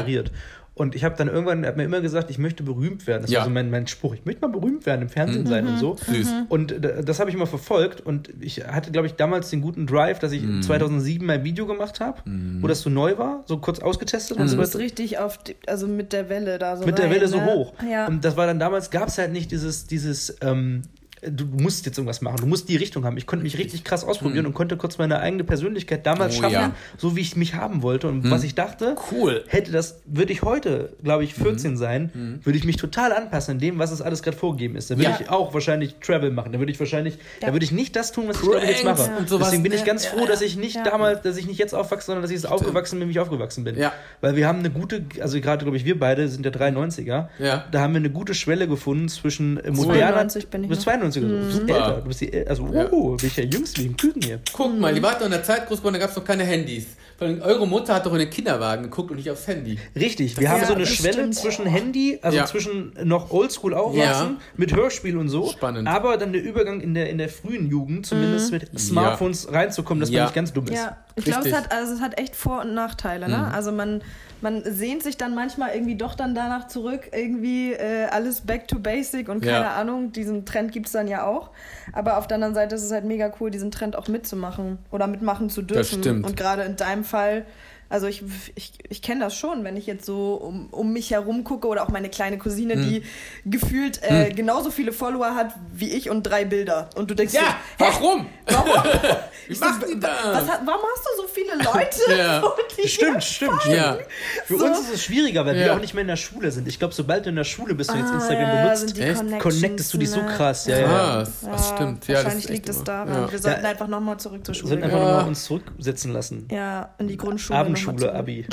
Und ich habe dann irgendwann, er hat mir immer gesagt, ich möchte berühmt werden. Das Ja. war so mein, mein Spruch, ich möchte mal berühmt werden, im Fernsehen Mhm. sein und so. Süß. Und d- das habe ich immer verfolgt und ich hatte, glaube ich, damals den guten Drive, dass ich Mhm. 2007 mein Video gemacht habe, wo das so neu war, so kurz ausgetestet. und Du so bist richtig auf, die, also mit der Welle da so mit der rein, Welle so ne? hoch. Ja. Und das war dann damals, gab es halt nicht dieses, dieses, ähm, du musst jetzt irgendwas machen, du musst die Richtung haben. Ich konnte mich richtig krass ausprobieren hm. und konnte kurz meine eigene Persönlichkeit damals oh, schaffen, ja. so wie ich mich haben wollte und hm. was ich dachte. Cool. Hätte das, würde ich heute, glaube ich, 14 mhm. sein, mhm. würde ich mich total anpassen in dem, was es alles gerade vorgegeben ist. Da würde ja. ich auch wahrscheinlich Travel machen. Da würde ich wahrscheinlich, ja. da würde ich nicht das tun, was ich ich jetzt mache. Deswegen bin ich ganz froh, dass ich nicht damals, dass ich nicht jetzt aufwachse, sondern dass ich jetzt aufgewachsen bin, wie ich aufgewachsen bin. Weil wir haben eine gute, also gerade glaube ich, wir beide sind der 93er. Da haben wir eine gute Schwelle gefunden zwischen moderner. Bis 92 Anzüge. Mhm. So, super. Älter. Du bist die, also, ja. oh, bin ich der Jüngste wie ein Küken hier. Guck mal, die war doch in der Zeit groß geworden, da gab es noch keine Handys. Weil eure Mutter hat doch in den Kinderwagen geguckt und nicht aufs Handy. Richtig, wir haben ja, so eine Schwelle stimmt. zwischen Handy, also ja. zwischen noch Oldschool aufwachsen, mit Hörspiel und so. Spannend. Aber dann der Übergang in der, in der frühen Jugend, zumindest mhm. mit Smartphones reinzukommen, dass man ich ganz dumm ist. Ja ich glaube, es hat, also es hat echt Vor- und Nachteile. Ne? Also man, man sehnt sich dann manchmal irgendwie doch dann danach zurück, irgendwie äh, alles back to basic und keine Ja. Ahnung, diesen Trend gibt es dann ja auch. Aber auf der anderen Seite ist es halt mega cool, diesen Trend auch mitzumachen oder mitmachen zu dürfen. stimmt. Und gerade in deinem Fall, also ich, ich, ich kenne das schon, wenn ich jetzt so um, um mich herum gucke oder auch meine kleine Cousine, die gefühlt äh, genauso viele Follower hat wie ich und drei Bilder. Und du denkst Ja, hä? warum? Warum? Ich so, was das? warum hast du so viele Leute? Ja. so, die Stimmt, stimmt, stimmt. Ja. Für So. uns ist es schwieriger, weil Ja. wir auch nicht mehr in der Schule sind. Ich glaube, sobald du in der Schule bist und jetzt Ah, Instagram ja, benutzt, connectest du dich so ne? krass. Ja, ja. Das stimmt. Ja, das Wahrscheinlich echt liegt es. Ja. Wir sollten Ja. einfach nochmal zurück zur Wir Schule sollten gehen. einfach Ja. nochmal uns zurücksetzen lassen. Ja, in die Grundschule. noch zurück. Abi.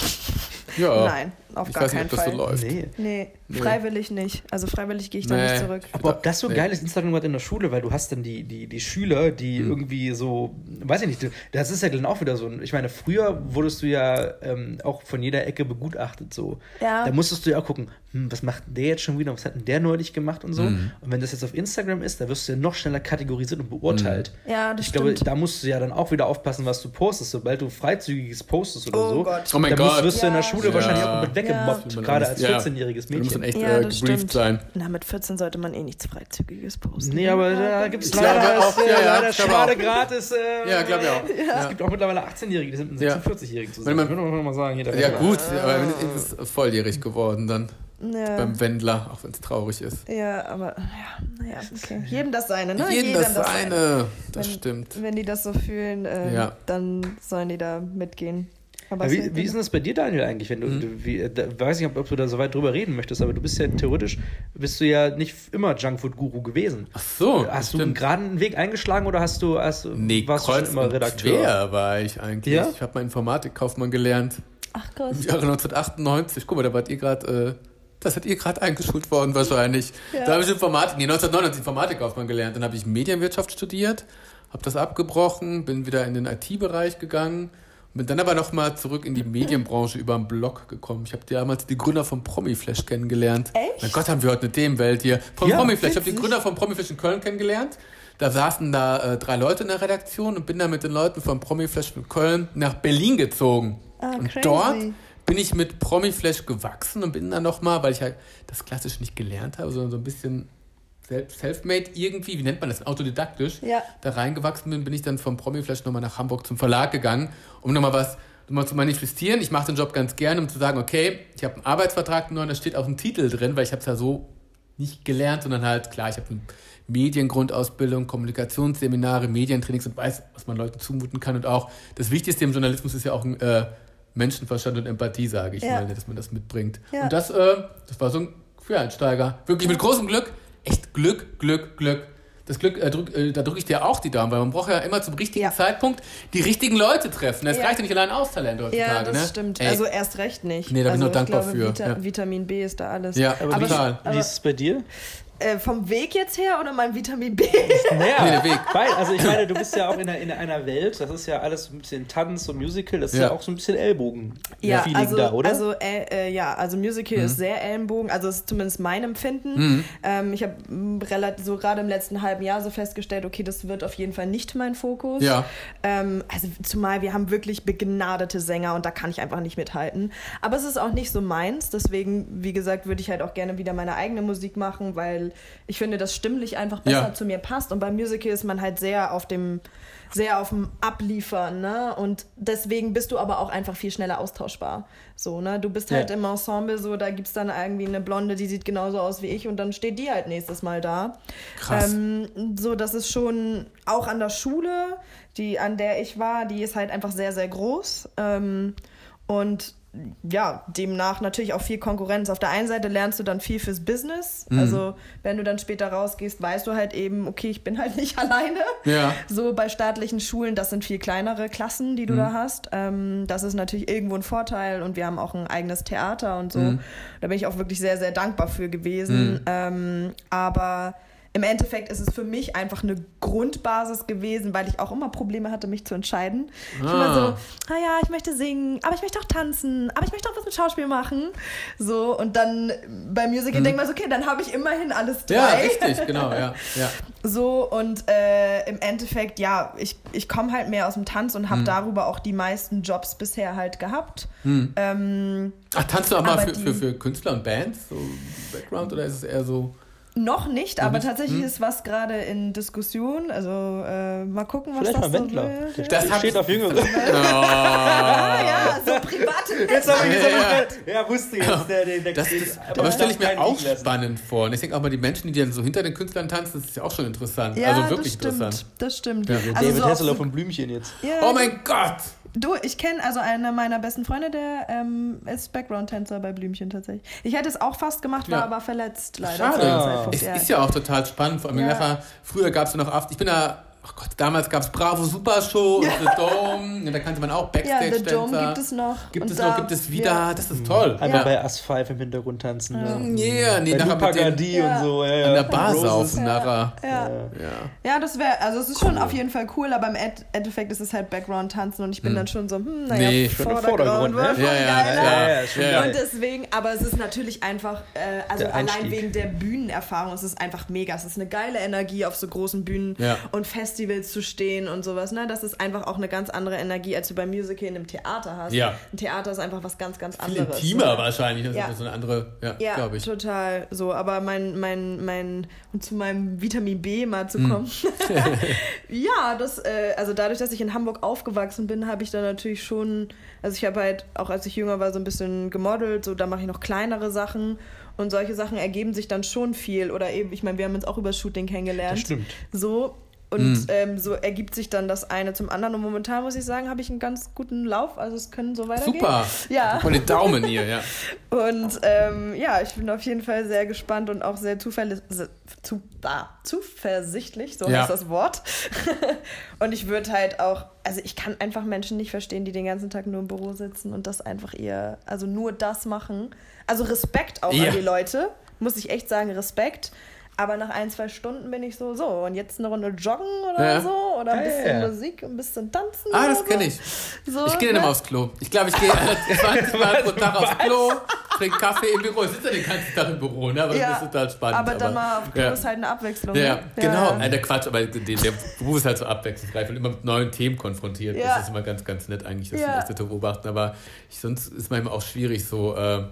Ja. Nein. Auf ich gar weiß nicht, keinen ob das Fall. so läuft. Nee. Nee, Nee. freiwillig nicht. Also freiwillig gehe ich da Nee. nicht zurück. Aber ob das so Nee. geil ist, Instagram gerade in der Schule, weil du hast dann die, die, die Schüler, die Hm. irgendwie so, weiß ich nicht, das ist ja dann auch wieder so. Ich meine, früher wurdest du ja ähm, auch von jeder Ecke begutachtet so. Ja. Da musstest du ja auch gucken, hm, was macht der jetzt schon wieder, was hat denn der neulich gemacht und so. Hm. Und wenn das jetzt auf Instagram ist, da wirst du ja noch schneller kategorisiert und beurteilt. Ja, das ich glaube, stimmt. da musst du ja dann auch wieder aufpassen, was du postest. Sobald du freizügiges postest oder Oh so, Gott. Oh mein Gott. wirst du in der Ja, Schule wahrscheinlich auch Ja. komplett weggemobbt, Ja. gerade als Ja. 14-jähriges Da muss Mädchen. man echt Ja, äh, das gebrieft stimmt. sein. Na, mit 14 sollte man eh nichts Freizügiges posten. Nee, aber da gibt es leider, auch, ja, ja, leider gratis. Äh, Ja, glaube ich auch. Es gibt auch mittlerweile 18-Jährige, die sind mit Ja. 46-Jährigen Wenn zusammen. man- Ich würde mal sagen, Ja, gut, aber wenn es ist volljährig geworden dann Ja. beim Wendler, auch wenn es traurig ist. Ja, aber ja, naja, okay. Jedem das seine, ne? Jedem das eine, das Wenn- stimmt. Wenn die das so fühlen, äh, Ja. dann sollen die da mitgehen. Aber wie, ist- wie ist denn das bei dir, Daniel, eigentlich? Wenn du, Mhm. du wie, da, weiß nicht, ob, ob du da so weit drüber reden möchtest, aber du bist ja theoretisch, bist du ja nicht immer Junkfood-Guru gewesen. Ach so, hast du stimmt. einen geraden Weg eingeschlagen oder hast du, hast, du- Nee, warst du kreuz schon immer Redakteur? quer war ich eigentlich. Ja? Ich habe mal Informatikkaufmann gelernt. Ach krass. Im Jahre 1998. Guck mal, da wart ihr gerade, äh, das hat ihr gerade eingeschult worden wahrscheinlich. Ja. Da habe ich Informatik, nee, 1999 Informatikkaufmann gelernt. Dann habe ich Medienwirtschaft studiert, habe das abgebrochen, bin wieder in den IT-Bereich gegangen bin dann aber nochmal zurück in die Medienbranche über einen Blog gekommen. Ich habe damals die Gründer von Promiflash kennengelernt. Echt? Mein Gott, haben wir heute eine Themenwelt hier. Von Ja, Promiflash. Ich habe witzig. Gründer von Promiflash in Köln kennengelernt. Da saßen da äh, drei Leute in der Redaktion und bin dann mit den Leuten von Promiflash in Köln nach Berlin gezogen. Ah, und crazy. dort bin ich mit Promiflash gewachsen und bin dann nochmal, weil ich halt das klassisch nicht gelernt habe, sondern so ein bisschen self-made irgendwie, wie nennt man das, autodidaktisch, Ja. da reingewachsen bin, bin ich dann vom Promiflash nochmal nach Hamburg zum Verlag gegangen, um nochmal was nochmal zu manifestieren. Ich mache den Job ganz gerne, um zu sagen, okay, ich habe einen Arbeitsvertrag neu, da steht auch ein Titel drin, weil ich habe es ja so nicht gelernt, sondern halt, klar, ich habe eine Mediengrundausbildung, Kommunikationsseminare, Medientrainings und weiß, was man Leuten zumuten kann. Und auch das Wichtigste im Journalismus ist ja auch ein äh, Menschenverstand und Empathie, sage ich Ja. mal, dass man das mitbringt. Ja. Und das, äh, das war so ein Quereinsteiger. Wirklich mit großem Glück. Echt Glück, Glück, Glück. Das Glück, äh, drück, äh, da drücke ich dir auch die Daumen, weil man braucht ja immer zum richtigen Ja. Zeitpunkt die richtigen Leute treffen. Das Ja. reicht ja nicht allein aus Talent heutzutage. Ja, das ne? stimmt. Ey, Also erst recht nicht. Nee, da bin ich also nur dankbar glaube, für, Vita ja. Vitamin B ist da alles. ja, Aber total. Wie ist es bei dir? Äh, vom Weg jetzt her oder mein Vitamin B? Naja, Nee, der Weg. Weil, also ich meine, du bist ja auch in, einer- in einer Welt, das ist ja alles so ein bisschen Tanz und Musical, das ist ja, Ja. auch so ein bisschen Ellbogen. Ja, also, da, oder? also äh, äh, ja, also Musical ist sehr Ellenbogen, also ist zumindest mein Empfinden. Mhm. Ähm, ich habe relativ so gerade im letzten halben Jahr so festgestellt, okay, das wird auf jeden Fall nicht mein Fokus. Ja. Ähm, also zumal wir haben wirklich begnadete Sänger und da kann ich einfach nicht mithalten. Aber es ist auch nicht so meins, deswegen, wie gesagt, würde ich halt auch gerne wieder meine eigene Musik machen, weil ich finde, das stimmlich einfach besser Ja. zu mir passt. Und beim Musical ist man halt sehr auf dem sehr auf dem Abliefern, ne? Und deswegen bist du aber auch einfach viel schneller austauschbar. So, ne? Du bist halt Ja. im Ensemble so, da gibt es dann irgendwie eine Blonde, die sieht genauso aus wie ich und dann steht die halt nächstes Mal da. Krass. Ähm, so, das ist schon auch an der Schule, die, an der ich war, die ist halt einfach sehr, sehr groß. Ähm, und ja, demnach natürlich auch viel Konkurrenz. Auf der einen Seite lernst du dann viel fürs Business. Mhm. Also, wenn du dann später rausgehst, weißt du halt eben, okay, ich bin halt nicht alleine. Ja. So bei staatlichen Schulen, das sind viel kleinere Klassen, die du Mhm. da hast. Ähm, das ist natürlich irgendwo ein Vorteil und wir haben auch ein eigenes Theater und so. Mhm. Da bin ich auch wirklich sehr, sehr dankbar für gewesen. Mhm. Ähm, aber im Endeffekt ist es für mich einfach eine Grundbasis gewesen, weil ich auch immer Probleme hatte, mich zu entscheiden. Ich Ah. immer so, ah ja, ich möchte singen, aber ich möchte auch tanzen, aber ich möchte auch was mit Schauspiel machen. So, und dann beim Musical denkt man so, okay, dann habe ich immerhin alles drei. Ja, richtig, genau, ja. ja. So, und äh, im Endeffekt, ja, ich, ich komme halt mehr aus dem Tanz und habe darüber auch die meisten Jobs bisher halt gehabt. Ähm, Ach, tanzt du auch mal für, die- für, für Künstler und Bands, so Background, oder ist es eher so. Noch nicht, aber tatsächlich Hm. ist was gerade in Diskussion. Also äh, mal gucken, was Vielleicht das mal so Wendler. Der Das steht, auf Jüngere. Ah ja, so private Jetzt habe ich Ja, gesagt, ja, wusste jetzt, der, der, der Das, der- das, aber das stelle ich mir auch spannend vor. Und ich denke auch mal, die Menschen, die dann so hinter den Künstlern tanzen, das ist ja auch schon interessant. Ja, also wirklich das stimmt, interessant. Das stimmt. Ja. Der Also David so Hasselhoff so- von Blümchen jetzt. Ja, Oh mein Gott! Du, ich kenne also eine meiner besten Freunde, der ähm, ist Background-Tänzer bei Blümchen tatsächlich. Ich hätte es auch fast gemacht, war Ja. aber verletzt leider. Schade. Es ja. ist ja auch total spannend. Vor allem Ja. nachher, früher gab es ja noch oft, ich bin da ach Gott, damals gab es Bravo Super Show und The Dome. Und da kannte man auch Ja, Backstage The Dome gibt es noch. Gibt Und es da- noch, gibt es wieder. ja. Das ist toll. Einmal Ja. bei Us 5 im Hintergrund tanzen. Ja. Yeah, nee, Bei nachher Lupa mit den, Ja. und so. Ja, ja. an der Bar saufen, nachher. Ja. Ja. Ja. Ja, das wäre, also es ist schon auf jeden Fall cool, aber im Ed Endeffekt ist es halt Background-Tanzen und ich bin dann schon so, hm, naja, Nee. Im Vordergrund, ne? Ja, ja, ja? Ja, ja, Ja. Und deswegen, aber es ist natürlich einfach, äh, also allein wegen der Bühnenerfahrung, es ist einfach mega. Es ist eine geile Energie, auf so großen Bühnen Ja. und Festivals zu stehen und sowas. Ne? Das ist einfach auch eine ganz andere Energie, als du beim Musical in einem Theater hast. Ja. Ein Theater ist einfach was ganz, ganz Viel anderes. intimer ne? wahrscheinlich. Das Ja. ist so eine andere, ja, Ja, glaube ich. total so. Aber mein, mein, mein, um zu meinem Vitamin B mal zu Hm. kommen. ja, das, äh, also dadurch, dass ich in Hamburg aufgewachsen bin, habe ich da natürlich schon, also ich habe halt, auch als ich jünger war, so ein bisschen gemodelt, so da mache ich noch kleinere Sachen und solche Sachen ergeben sich dann schon viel. Oder eben, ich meine, wir haben uns auch über Shooting kennengelernt. Das stimmt. So. Und ähm, so ergibt sich dann das eine zum anderen. Und momentan muss ich sagen, habe ich einen ganz guten Lauf. Also es können so weitergehen. Super. Ja. Von den Daumen hier, ja. Und ähm, ja, ich bin auf jeden Fall sehr gespannt und auch sehr zu, ah, zuversichtlich, so Ja. heißt das Wort. und ich würde halt auch, also ich kann einfach Menschen nicht verstehen, die den ganzen Tag nur im Büro sitzen und das einfach ihr, also nur das machen. Also Respekt auch Ja. an die Leute, muss ich echt sagen, Respekt. Aber nach ein, zwei Stunden bin ich so, so, und jetzt eine Runde joggen oder Ja. so, oder ein Ja, bisschen ja. Musik, ein bisschen tanzen. Ah, das kenne ich. So, Ich gehe dann ne? immer aufs Klo. Ich glaube, ich gehe äh, 20 Mal pro Tag aufs Klo, trinke Kaffee im Büro. Ich sitze ja den ganzen Tag im Büro, ne? aber Ja, das ist total spannend. Aber dann mal auf Klo ja. ist halt eine Abwechslung. Ja, ne? genau. Äh, der Quatsch, aber der, der Beruf ist halt so abwechslungsreich und immer mit neuen Themen konfrontiert. Ja. Das ist immer ganz, ganz nett eigentlich, das Ja. ja. zu beobachten. Aber ich, sonst ist manchmal auch schwierig, so, äh,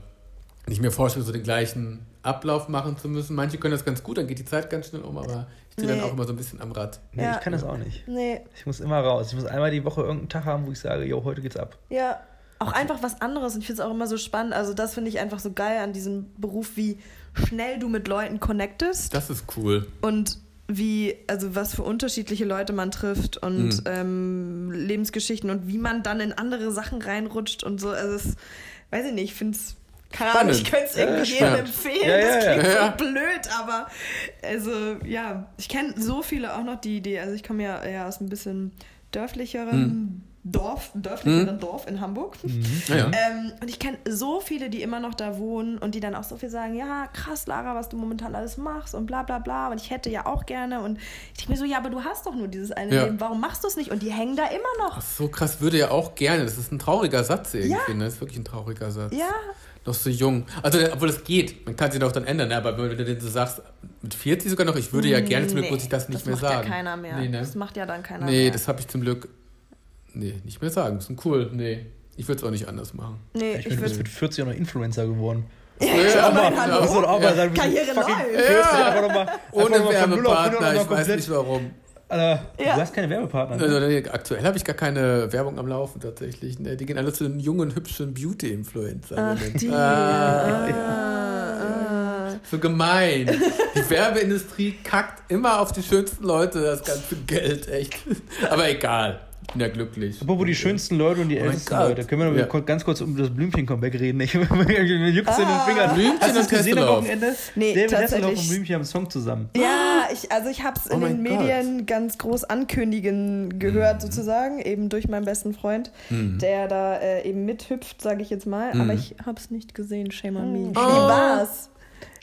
wenn ich mir vorstelle, so den gleichen Ablauf machen zu müssen. Manche können das ganz gut, dann geht die Zeit ganz schnell um, aber ich drehe Nee. dann auch immer so ein bisschen am Rad. Nee, Ja. ich kann das auch nicht. Nee, Ich muss immer raus. Ich muss einmal die Woche irgendeinen Tag haben, wo ich sage, jo, heute geht's ab. ja. Auch einfach was anderes. Und ich finde es auch immer so spannend. Also, das finde ich einfach so geil an diesem Beruf, wie schnell du mit Leuten connectest Das ist cool. und wie, also was für unterschiedliche Leute man trifft und Mhm. ähm, Lebensgeschichten und wie man dann in andere Sachen reinrutscht und so. Also, es, weiß ich nicht, ich finde es. Keine Ahnung, ich könnte es irgendwie Ja, jedem empfehlen. Ja, ja, das klingt ja. so Ja. blöd, aber also ja, ich kenne so viele auch noch, die, die, also ich komme ja, ja aus ein bisschen dörflicheren Dorf, dörflicheren Dorf in Hamburg. Ja, ja. Ähm, und ich kenne so viele, die immer noch da wohnen und die dann auch so viel sagen, ja, krass, Lara, was du momentan alles machst und bla bla bla. Und ich hätte ja auch gerne. Und ich denke mir so, ja, aber du hast doch nur dieses eine Ja. Leben, warum machst du es nicht? Und die hängen da immer noch. Ach, so krass würde ja auch gerne. Das ist ein trauriger Satz irgendwie. Ja. Ne? Das ist wirklich ein trauriger Satz. Ja, Noch so jung. Also, obwohl es geht. Man kann sich doch dann ändern. Ne? Aber wenn du den so sagst, mit 40 sogar noch, ich würde ja gerne, zum Glück Nee, muss ich das nicht mehr macht sagen. ja keiner mehr. Nee, ne? Das macht ja dann keiner nee mehr. das habe ich zum Glück. Nee, nicht mehr sagen. Das ist cool. Nee. Ich würde es auch nicht anders machen. nee, Ich ich, bin mit 40 auch noch Influencer geworden. Ja, ja. Das auch mal sein. Karriere läuft. 40, einfach noch mal, einfach Ohne noch mal von 0 auf 100 Werbepartner, ich weiß nicht warum. Alter, Ja. Du hast keine Werbepartner. ne? Also, aktuell habe ich gar keine Werbung am Laufen tatsächlich. Ne? Die gehen alle zu den jungen, hübschen Beauty-Influencern. Ah, Ah, so gemein. Die Werbeindustrie kackt immer auf die schönsten Leute das ganze Geld, echt. Aber egal. Ja glücklich. Apropos die schönsten Leute und die Oh ältesten. Leute. Können wir noch Ja. mal ganz kurz um das Blümchen-Comeback reden? Ich, mir juckt's in den Fingern. Blümchen Hast du und gesehen am. Wochenende? Nee, David Hasselhoff und Blümchen haben einen Song zusammen. Ja, ich, also ich habe es Oh in den Gott. Medien ganz groß ankündigen gehört, sozusagen, eben durch meinen besten Freund, der da äh, eben mithüpft, sage ich jetzt mal. Aber ich habe es nicht gesehen, shame on me. Wie war's?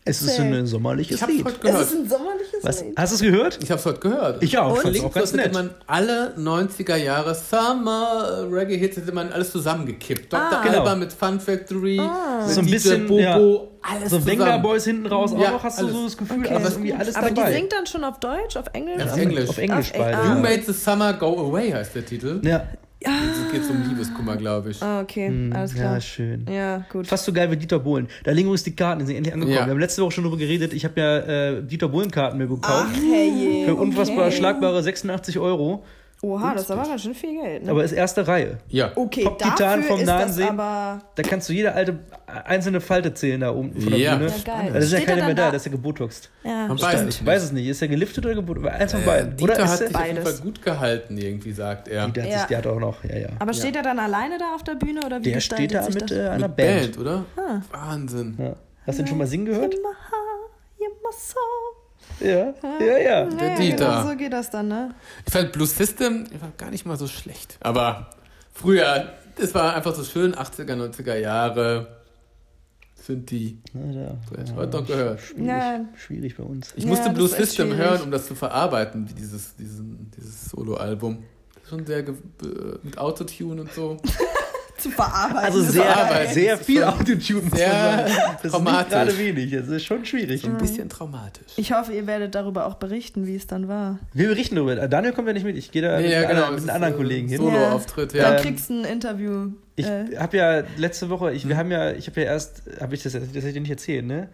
Es ist ein sommerliches Ich habe Lied. heute Es gehört. ist ein sommerliches Was? Lied. Hast du es gehört? Ich habe es heute gehört. Ich auch. Und? Auch ganz hätte nett. man alle 90er Jahre Summer äh, Reggae-Hits hätte man alles zusammengekippt. Dr. Genau. Alba mit Fun Factory, mit So ein DJ bisschen, Bobo, ja. alles So zusammen. Venga Boys hinten raus auch Ja, noch, hast du alles. so das Gefühl, Okay. aber irgendwie alles Aber dabei. die singt dann schon auf Deutsch, auf Englisch? Ja, Auf- auf Englisch. Auf Englisch Auf- beide. ah. You ja. Made the Summer Go Away heißt der Titel. Ja. Es geht um Liebeskummer, glaube ich. Ah, okay, alles Hm, Ja, klar. schön. Ja, gut. Fast so geil wie Dieter Bohlen. Da liegen uns die Karten, die sind endlich angekommen. Ja. Wir haben letzte Woche schon darüber geredet. Ich habe ja äh, Dieter Bohlen-Karten mir gekauft. Ach, hey, für unfassbar okay. schlagbare 86 Euro. Oha, das ist aber ganz schön viel Geld. Ne? Aber ist erste Reihe. Ja. okay, Top-Titan dafür vom ist Nahen das aber... Da kannst du jede alte einzelne Falte zählen da oben von der Ja. Bühne. Ja, geil. Da ist ja Steht keiner er mehr da, da? ist ja gebotoxt. Ja. Man Ich weiß nicht. weiß es nicht. Ist er geliftet oder gebotoxt? Eins von Äh, beiden. Dieter Oder hat sich er, auf jeden Beides. Fall gut gehalten, irgendwie, sagt er. Dieter hat, Ja. sich, der hat auch noch, ja, ja. Aber steht er dann alleine da auf der Bühne oder wie Der gestaltet steht da sich mit das? äh, einer Mit Band. Band, oder? Ah. Wahnsinn. Ja. Hast du den schon mal singen gehört? Yamaha, Yamaso. Ja, ja, ja. Der ja, Dieter. Genau, so geht das dann, ne? Ich fand Blue System war gar nicht mal so schlecht. Aber früher, das war einfach so schön, 80er, 90er Jahre sind die. Du hast heute noch gehört. Schwierig, Ja. schwierig bei uns. Ich Ja, musste Blue System schwierig. hören, um das zu verarbeiten, wie dieses, diesen, dieses Solo-Album. Schon sehr äh, mit Autotune und so. Zu verarbeiten. Also ist sehr, Verarbeiten. sehr viel Autotune, Sehr. Das ist traumatisch. gerade wenig. Das ist schon schwierig. Ein bisschen traumatisch. Ich hoffe, ihr werdet darüber auch berichten, wie es dann war. Wir berichten darüber. Daniel kommt ja nicht mit. Ich gehe da Nee, mit, ja, genau. mit das einem ist, anderen äh, Kollegen hin. Solo-Auftritt, Dann ja. Ähm, kriegst du ein Interview. Ich äh, habe ja letzte Woche, ich, Hm. wir haben ja, ich habe ja erst, habe ich das, das hätte ich dir nicht erzählt, ne?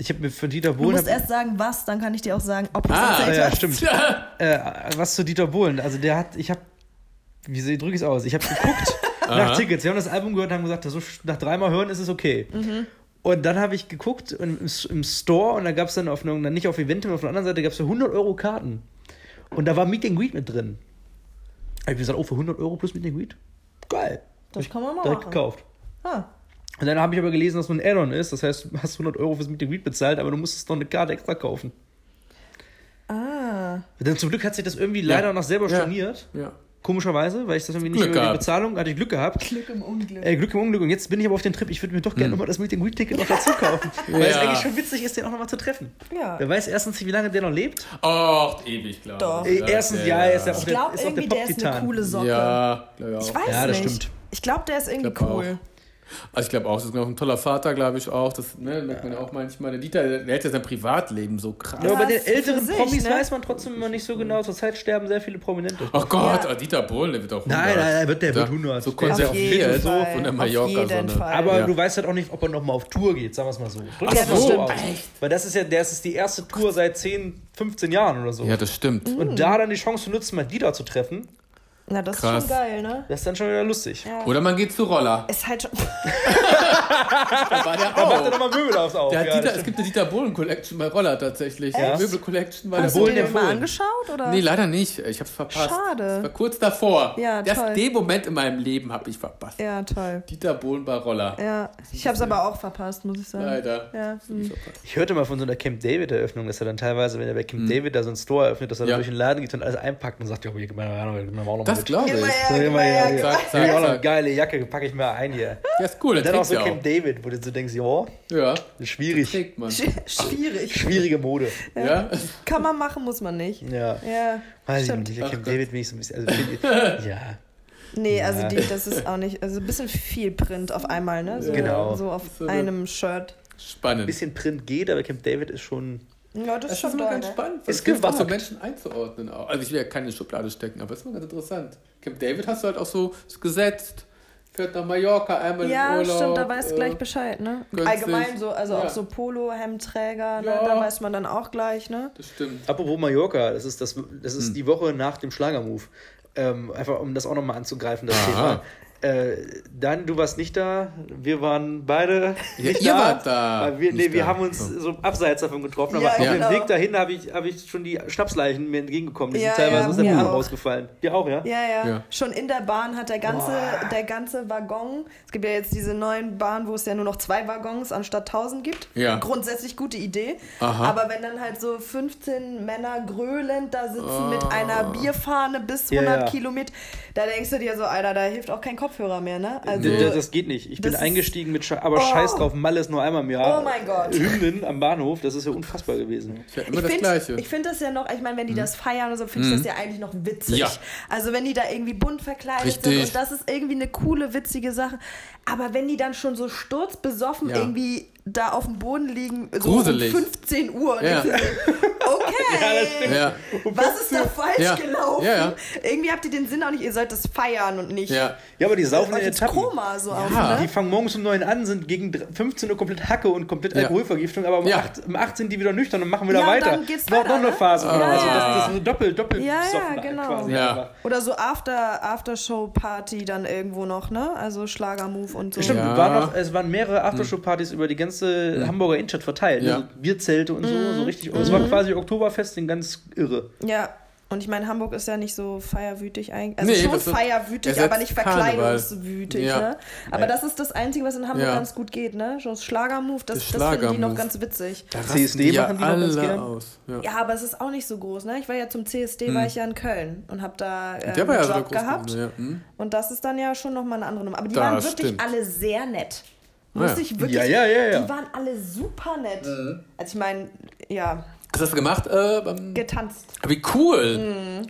Ich habe mir von Dieter du Bohlen, musst hab, erst sagen, was, dann kann ich dir auch sagen, ob ich Ah, es erzählt ja, stimmt. Ja. äh, was zu Dieter Bohlen. Also der hat, ich habe, wie drücke ich es aus? Ich habe geguckt nach. Tickets. Wir haben das Album gehört und haben gesagt, so nach dreimal hören ist es okay. Mhm. Und dann habe ich geguckt im, im Store und da gab es dann auf einer, nicht auf Eventim, auf der anderen Seite gab es für 100 Euro Karten. Und da war Meet and Greet mit drin. Habe ich gesagt, oh, für 100 Euro plus Meet and Greet? Geil. Das kann man mal Direkt machen. gekauft. Ah. Und dann habe ich aber gelesen, dass es nur ein Add-on ist. Das heißt, du hast 100 Euro fürs Meet and Greet bezahlt, aber du musstest noch eine Karte extra kaufen. Ah. Denn zum Glück hat sich das irgendwie leider noch selber Ja. storniert. ja. Komischerweise, weil ich das irgendwie nicht Glück über die. Bezahlung hatte ich Glück gehabt. Glück im Unglück. Äh, Glück im Unglück. Und jetzt bin ich aber auf den Trip. Ich würde mir doch gerne nochmal das Meet Greet Ticket noch dazu kaufen. Weil es eigentlich schon witzig ist, den auch nochmal zu treffen. Ja. Wer weiß erstens, wie lange der noch lebt. Och, ewig, glaube Doch. ich. Äh, erstens, ja, er ist ja auch Ich der, glaube ist auch der irgendwie, der ist eine Pop-Titan. coole Socke. Ja, glaube ich auch. Ich weiß Ja, das nicht. stimmt. Ich glaube, der ist irgendwie glaub cool. Also ich glaube auch, das ist noch ein toller Vater, glaube ich auch. Das ne, merkt man ja auch manchmal. Der Dieter, der hält ja sein Privatleben so krass. Ja, aber bei den älteren sich, Promis ne? weiß man trotzdem immer nicht so genau. Zurzeit sterben sehr viele Prominente. Ach Gott, Ja. ah, Dieter Bohlen, der wird auch 100. Nein, nein, der wird- der wird Da- 100. So Der konserviert so von der Auf Mallorca. jeden so eine- Fall. Aber Ja. du weißt halt auch nicht, ob er nochmal auf Tour geht, sagen wir es mal so. Drück Ach so, so aus. echt? Weil das ist ja, das ist die erste Tour seit 10, 15 Jahren oder so. Ja, das stimmt. Und da dann die Chance zu nutzen, mal Dieter zu treffen, Na, das Krass. ist schon geil, ne? das ist dann schon wieder lustig. Ja. Oder man geht zu Roller. Ist halt schon. Da war der Da macht er auch. nochmal Möbel aufs hat ja, Dieter, das es gibt eine Dieter Bohlen Collection bei Roller tatsächlich. Echt? Möbel Collection bei Hast der du Bohlen dir den mal empfohlen. angeschaut? Oder? Nee, leider nicht. Ich hab's verpasst. Schade. Das war kurz davor. Ja, das, toll. Den Moment in meinem Leben habe ich verpasst. Ja, toll. Dieter Bohlen bei Roller. Ja, ich habe es aber auch verpasst, muss ich sagen. Leider. Ja, hm. Ich hörte mal von so einer Camp David-Eröffnung, dass er dann teilweise, wenn er bei Camp David da so einen Store eröffnet, dass er Ja. dann durch den Laden geht und alles einpackt und sagt, ja, hier, mal gib mir auch noch mal Das glaube ich. Immer, ja, ja, ja, ja. Zack, zack, noch eine geile Jacke, packe ich mal ein hier. Ja, ist cool. Und Der dann auch so ja Camp. David, wo du so denkst, ja, Ja, schwierig. trägt man. Sch- Schwierig. Schwierige Mode. Ja. Kann man machen, muss man nicht. Ja. Ja, Weiß stimmt. ich nicht. Camp. David bin ich so ein bisschen. Also, ich- ja. Nee, also Ja. die, das ist auch nicht, also ein bisschen viel Print auf einmal, ne? So, Genau. So auf So eine- einem Shirt. Ein Spannend. bisschen Print geht, aber Camp David ist schon. Ja, das, Das ist immer ganz spannend. Ist Es hilft auch so gewagt. Menschen einzuordnen. Auch. Also ich will ja keine Schublade stecken, aber es ist immer ganz interessant. Camp David hast du halt auch so gesetzt, fährt nach Mallorca einmal Ja, im Urlaub. stimmt, da weißt du äh, gleich Bescheid, ne? günstig. Allgemein so, also Ja. auch so Polo-Hemdträger, ne? Ja. da weiß man dann auch gleich, ne? Das stimmt. Apropos Mallorca, das ist, das, das Hm. ist die Woche nach dem Schlagermove. Ähm, einfach um das auch nochmal anzugreifen, das Aha. Thema. Äh, dann, du warst nicht da, wir waren beide Ja, nicht ihr da. wart da. Wir, nee, wir da. haben uns Oh. so abseits davon getroffen, Ja, aber auf genau. dem Weg dahin habe ich, hab ich schon die Schnapsleichen mir entgegengekommen. Die Ja, sind teilweise ja, aus der Bahn rausgefallen. Dir auch, ja? Ja, ja, Ja. Schon in der Bahn hat der ganze, der ganze Waggon, es gibt ja jetzt diese neuen Bahnen, wo es ja nur noch zwei Waggons anstatt 1000 gibt. Ja. Grundsätzlich gute Idee. Aha. Aber wenn dann halt so 15 Männer gröhlend da sitzen Oh. mit einer Bierfahne bis Ja, 100 ja. Kilometer, da denkst du dir so, Alter, da hilft auch kein Kopfhörer mehr, ne? Also, Das, das geht nicht. Ich bin eingestiegen mit Sche aber Oh. scheiß drauf, Malle ist nur einmal im Jahr. Oh mein Gott. Hymnen am Bahnhof, das ist ja unfassbar gewesen. Ja immer ich das finde Gleiche. ich find das ja noch, ich meine, wenn die das feiern und so, finde ich das ja eigentlich noch witzig. Ja. Also wenn die da irgendwie bunt verkleidet Richtig. sind und das ist irgendwie eine coole, witzige Sache. Aber wenn die dann schon so sturzbesoffen Ja. irgendwie da auf dem Boden liegen, so Gruselig. um 15 Uhr. Ja. Okay, ja. was ist da falsch Ja. gelaufen? Ja, ja. Irgendwie habt ihr den Sinn auch nicht, ihr sollt das feiern und nicht Ja. Ja, aber die saufen in Etappen. Koma so auf. Ja. Ne? Die fangen morgens um 9 an, sind gegen dr- 15 Uhr komplett Hacke und komplett Ja. Alkoholvergiftung, aber um, Ja. 8, um 8 sind die wieder nüchtern und machen wieder weiter. dann geht's noch, weiter, noch eine ne? Phase. Ja, oder ja. so. Das, das ist so doppelt, doppelt Ja, ja, besoffen genau. quasi. Ja. einfach. Oder so After, Aftershow-Party dann irgendwo noch, ne? Also Schlagermove und so. Stimmt, Ja. war noch, es waren mehrere Aftershow-Partys über die ganze Hamburger Innenstadt verteilt. Ja. Also Bierzelte und so, Mhm. so richtig. Es war quasi Oktoberfest in ganz irre. Ja, Und ich meine, Hamburg ist ja nicht so feierwütig eigentlich. Also Nee, schon feierwütig, aber nicht verkleidungswütig, Ja. ne? Aber das ist das Einzige, was in Hamburg Ja. ganz gut geht, ne? So das Schlagermove, das, Der das finden die noch ganz witzig. Da CSD ja machen die noch ganz alle gern. aus. Ja. Ja, aber es ist auch nicht so groß, ne? Ich war ja zum CSD, war ich ja in Köln und habe da äh, Hm. Der war ja einen Job gehabt. gewesen, ja. Hm. Und das ist dann ja schon nochmal eine andere Nummer. Aber die Das waren wirklich stimmt. alle sehr nett. Muss Ja. ich wirklich. Ja, ja, ja, ja. Die waren alle super nett. Mhm. Also ich meine, ja, Was hast du gemacht? Äh, beim, getanzt. wie cool. Mhm.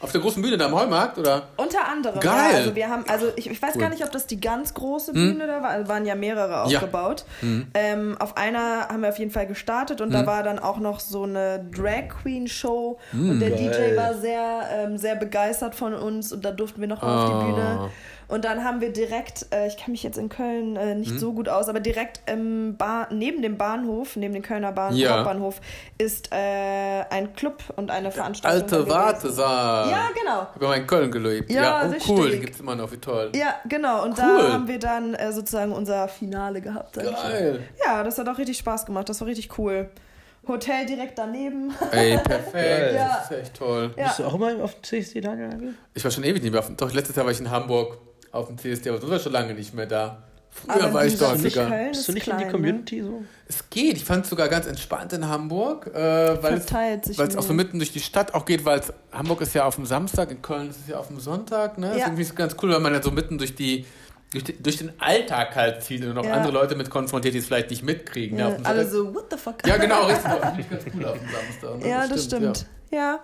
Auf der großen Bühne da am Heumarkt, oder? Unter anderem. Geil. Ja, also wir haben, also ich, ich weiß Cool. gar nicht, ob das die ganz große Bühne da war. Also waren ja mehrere Ja. aufgebaut. Ähm, auf einer haben wir auf jeden Fall gestartet und da war dann auch noch so eine Drag Queen Show und der Geil. DJ war sehr, ähm, sehr begeistert von uns und da durften wir noch mal auf Ah. die Bühne. Und dann haben wir direkt, äh, ich kenne mich jetzt in Köln äh, nicht so gut aus, aber direkt im neben dem Bahnhof, neben dem Kölner Bahn Ja. Hauptbahnhof, ist äh, ein Club und eine Veranstaltung. Alte. Wartesaal. Ja, genau. Ich habe mal in Köln gelebt. Ja, Ja, oh, richtig. cool. Den gibt es immer noch. Wie toll. Ja, genau. Und Cool. da haben wir dann äh, sozusagen unser Finale gehabt. Geil. Ja, das hat auch richtig Spaß gemacht. Das war richtig cool. Hotel direkt daneben. Ey, perfekt. Ja. Das ist echt toll. Ja. Bist du auch immer auf dem CSD, Daniel? eigentlich? Ich war schon ewig nicht mehr auf dem. Doch, letztes Jahr war ich in Hamburg auf dem CSD, aber das war schon lange nicht mehr da. Früher Aber war ich dort sogar. Köln Bist ist du nicht in klein, die Community so? Es geht. Ich fand es sogar ganz entspannt in Hamburg, äh, weil es auch so mitten durch die Stadt auch geht, weil es Hamburg ist ja auf dem Samstag, in Köln ist es ja auf dem Sonntag. Ne? Das Ja. ist irgendwie so ganz cool, weil man ja so mitten durch die durch, die, durch den Alltag halt zieht und noch Ja. andere Leute mit konfrontiert, die es vielleicht nicht mitkriegen. Ja, ne? Alle so, what the fuck? ja, genau, richtig. Das finde ich ganz cool auf dem Samstag. Ne? Ja, das stimmt. Ja.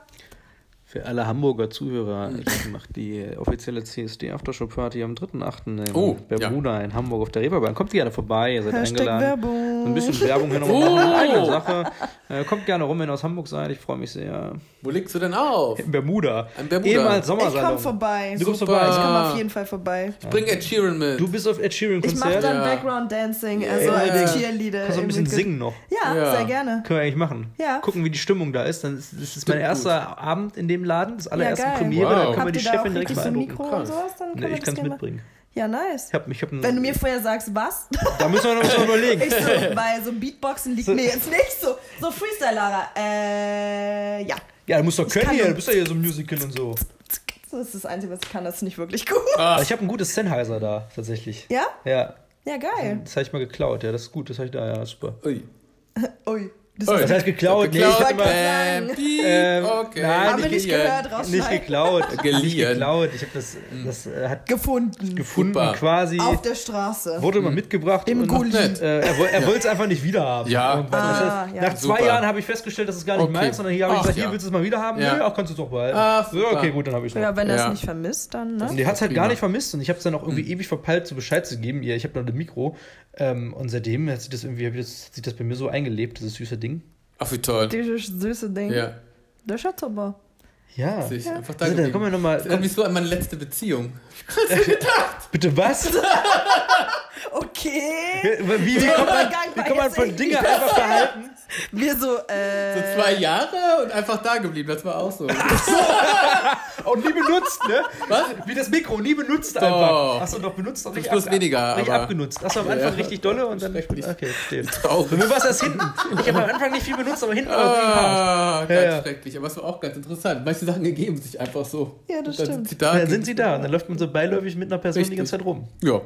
Für alle Hamburger Zuhörer, ich mache die offizielle CSD Aftershow Party am 3.8. in Oh, Bermuda in Hamburg auf der Reeperbahn. Kommt gerne vorbei, ihr seid Hashtag eingeladen. Werbung. Ein bisschen Werbung hier nochmal Oh. machen, in eigener Sache. Äh, kommt gerne rum, wenn ihr aus Hamburg seid, ich freue mich sehr. Wo legst du denn auf? In Bermuda. An Bermuda. Ehemals Ich Sommersalon. komme vorbei. Du kommst vorbei. Ich komme Ah. auf jeden Fall vorbei. Ich bring Ed Sheeran mit. Du bist auf Ed Sheeran Ich mache dann Ja. Background Dancing, also Ja. als Cheerleader. Kannst du ein bisschen singen noch. Ja, Ja. sehr gerne. Können wir eigentlich machen. Ja. Gucken, wie die Stimmung da ist. Dann ist, das ist mein gut. erster Abend in dem Laden, das allererste geil. Premiere. Wow. Da können wir Habt die da auch Chefin direkt so beeindrucken. Mikro und sowas? Dann Nee, wir ich kann es mitbringen. Ja, nice. Ich hab, ich hab Wenn du mir vorher sagst, was? da müssen wir noch was überlegen. Ich so, weil so Beatboxen liegt mir jetzt nicht so. So Freestyle, Lara. Äh, ja. Ja, du musst doch können hier. Du bist ja hier so ein Musical und so. Das ist das Einzige, was ich kann. Das ist nicht wirklich gut. Ah, Ich habe ein gutes Sennheiser da, tatsächlich. Ja? Ja, Ja, geil. das habe ich mal geklaut. Ja, das ist gut. Das habe ich da, ja, super. Ui. Ui. Das ist Das heißt geklaut? Nee, ich Geklaut, hab immer, sagen. ähm, okay. nein, Haben wir nicht Geliehen. gehört, nicht geklaut. Nicht Geliehen. geklaut. Ich habe das, das äh, hat gefunden. gefunden Super. quasi. Auf der Straße. Wurde mal mitgebracht. Im und Gully. äh, er er wollte es einfach nicht wieder haben. Ja. Ah, das heißt, ja. Nach zwei Super. Jahren habe ich festgestellt, dass es gar nicht Okay. meins, sondern hier habe ich gesagt, hier ja. willst du es mal wieder haben? Ja. Nee, auch kannst du es auch behalten. Ah, okay, gut, dann habe ich es noch. Ja, wenn er es Ja. nicht vermisst, dann, ne? Und die hat es halt gar nicht vermisst und ich habe es dann auch irgendwie ewig verpeilt, so Bescheid zu geben. Ich habe noch ein Mikro ähm, und seitdem hat sich das irgendwie, hat sich das bei mir so eingelebt, dieses süße Ding. Ach, wie toll. Dieses süße Ding. Ja, Der Schatz aber. Ja. sehe ich einfach da Also, da kommen wir nochmal. Das ist irgendwie so an meine letzte Beziehung. Bitte was? Okay. Wie, wie, wie, kann man, wie kann man von irgendwie Dinge einfach behalten? Wir so, äh. So zwei Jahre und einfach da geblieben. Das war auch so. Und nie benutzt, ne? Was? Wie das Mikro, nie benutzt Doch. einfach. Hast du noch benutzt? Noch Zum Schluss weniger, Nicht aber- abgenutzt. Hast du am Anfang Ja. richtig dolle und dann. Schrecklich. Okay, verstehe. Traurig. Bei mir war es erst hinten. Ich habe am Anfang nicht viel benutzt, aber hinten war es hart. Ah, ganz Ja, ja. schrecklich. Aber es war auch ganz interessant. Manche Sachen ergeben sich einfach so. Ja, das Und dann stimmt. Sind sie da, Und dann sind sie da und dann läuft man so beiläufig mit einer Person Richtig. die ganze Zeit rum. Ja.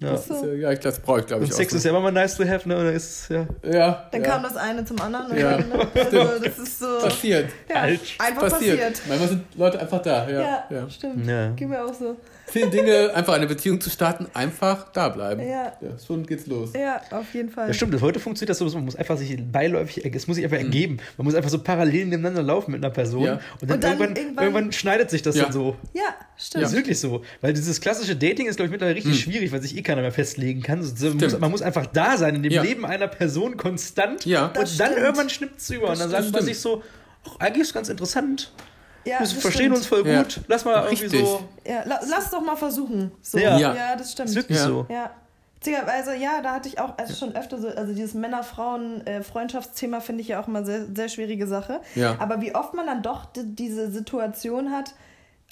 Ja. Das äh, ja, ich- das brauche ich, glaube Und ich, Sex auch. ist ja immer mal nice to have, ne? Und dann ist ja. ja, Dann ja. kam das eine zum anderen. Ja. dann, ne? also, das ist so. passiert. Ja, Falsch. einfach Passiert. passiert. Manchmal sind Leute einfach da. Ja, Ja, ja. stimmt. Ja. Geht mir auch so. Zehn Dinge, einfach eine Beziehung zu starten, einfach da bleiben. Ja. schon geht's los. Ja, auf jeden Fall. Ja, stimmt, das heute funktioniert das so, man muss einfach sich beiläufig, es muss sich einfach ergeben. Man muss einfach so parallel nebeneinander laufen mit einer Person Ja. und dann, Und dann irgendwann, irgendwann- irgendwann, schneidet sich das Ja. dann so. Ja, stimmt. Das ist wirklich so. Weil dieses klassische Dating ist, glaube ich, mittlerweile richtig schwierig, weil sich eh keiner mehr festlegen kann. So, man, muss, man muss einfach da sein in dem Ja. Leben einer Person konstant. Ja. Und Das dann stimmt. irgendwann schnippt es über. Und dann Das sagt man sich so, ach, eigentlich ist es ganz interessant. Ja, Wir das verstehen stimmt. uns voll Ja. gut. Lass mal irgendwie Richtig. so. Ja, la lass doch mal versuchen. So. Ja. Ja. ja, das stimmt. Ist wirklich Ja. so. Ja. Witzigerweise, ja, da hatte ich auch also schon öfter so, also dieses Männer-Frauen-Freundschaftsthema finde ich ja auch immer sehr, sehr schwierige Sache. Ja. Aber wie oft man dann doch di- diese Situation hat,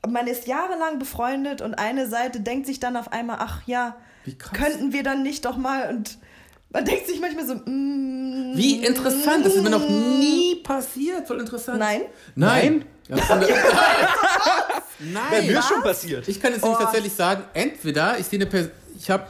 man ist jahrelang befreundet und eine Seite denkt sich dann auf einmal, ach ja, Wie krass. könnten wir dann nicht doch mal und Man denkt sich manchmal so, mm, Wie interessant, das ist mir noch nie passiert. Voll interessant. Nein? Nein. Ja, Ja, Nein. mir ist schon passiert. Ich kann jetzt nämlich Oh. tatsächlich sagen, entweder ich sehe eine Person, ich habe,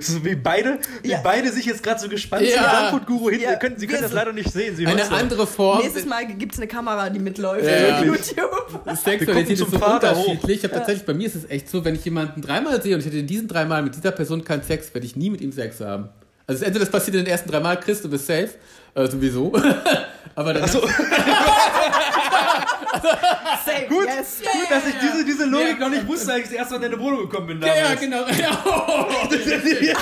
So wie beide, wie Ja. beide sich jetzt gerade so gespannt Ja. sind. Frankfurt-Guru hinten. Ja. Sie können, Sie können das leider nicht sehen. Sie eine andere Form. Nächstes Mal gibt es eine Kamera, die mitläuft Ja. auf YouTube. Sexualität ist so Vater hoch. unterschiedlich. Ich habe tatsächlich, bei mir ist es echt so, wenn ich jemanden dreimal sehe und ich hätte in diesen dreimal mit dieser Person keinen Sex, werde ich nie mit ihm Sex haben. Also entweder das passiert in den ersten dreimal, Chris, du bist safe, äh, sowieso. Aber dann Achso, Safe, gut, yes. gut, dass ich diese, diese Logik Ja. noch nicht wusste, als ich erst mal in deine Wohnung gekommen bin. Ja, ja, damals. genau. Ja.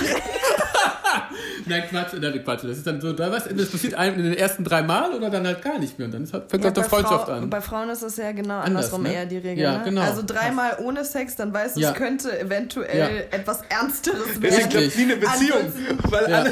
Nein, Quatsch, nein, Quatsch. Das ist dann so, da was, das passiert einem in den ersten drei Mal oder dann halt gar nicht mehr. Und dann ist halt, fängt Ja, halt der bei Freundschaft Frau- an. Bei Frauen ist es ja genau Anders, andersrum ne? eher die Regel. Ja, ne? genau. Also dreimal ohne Sex, dann weißt du, Ja. es könnte eventuell Ja. etwas Ernsteres werden. klappt nie eine Beziehung. Ansonsten- Weil Ja. alle,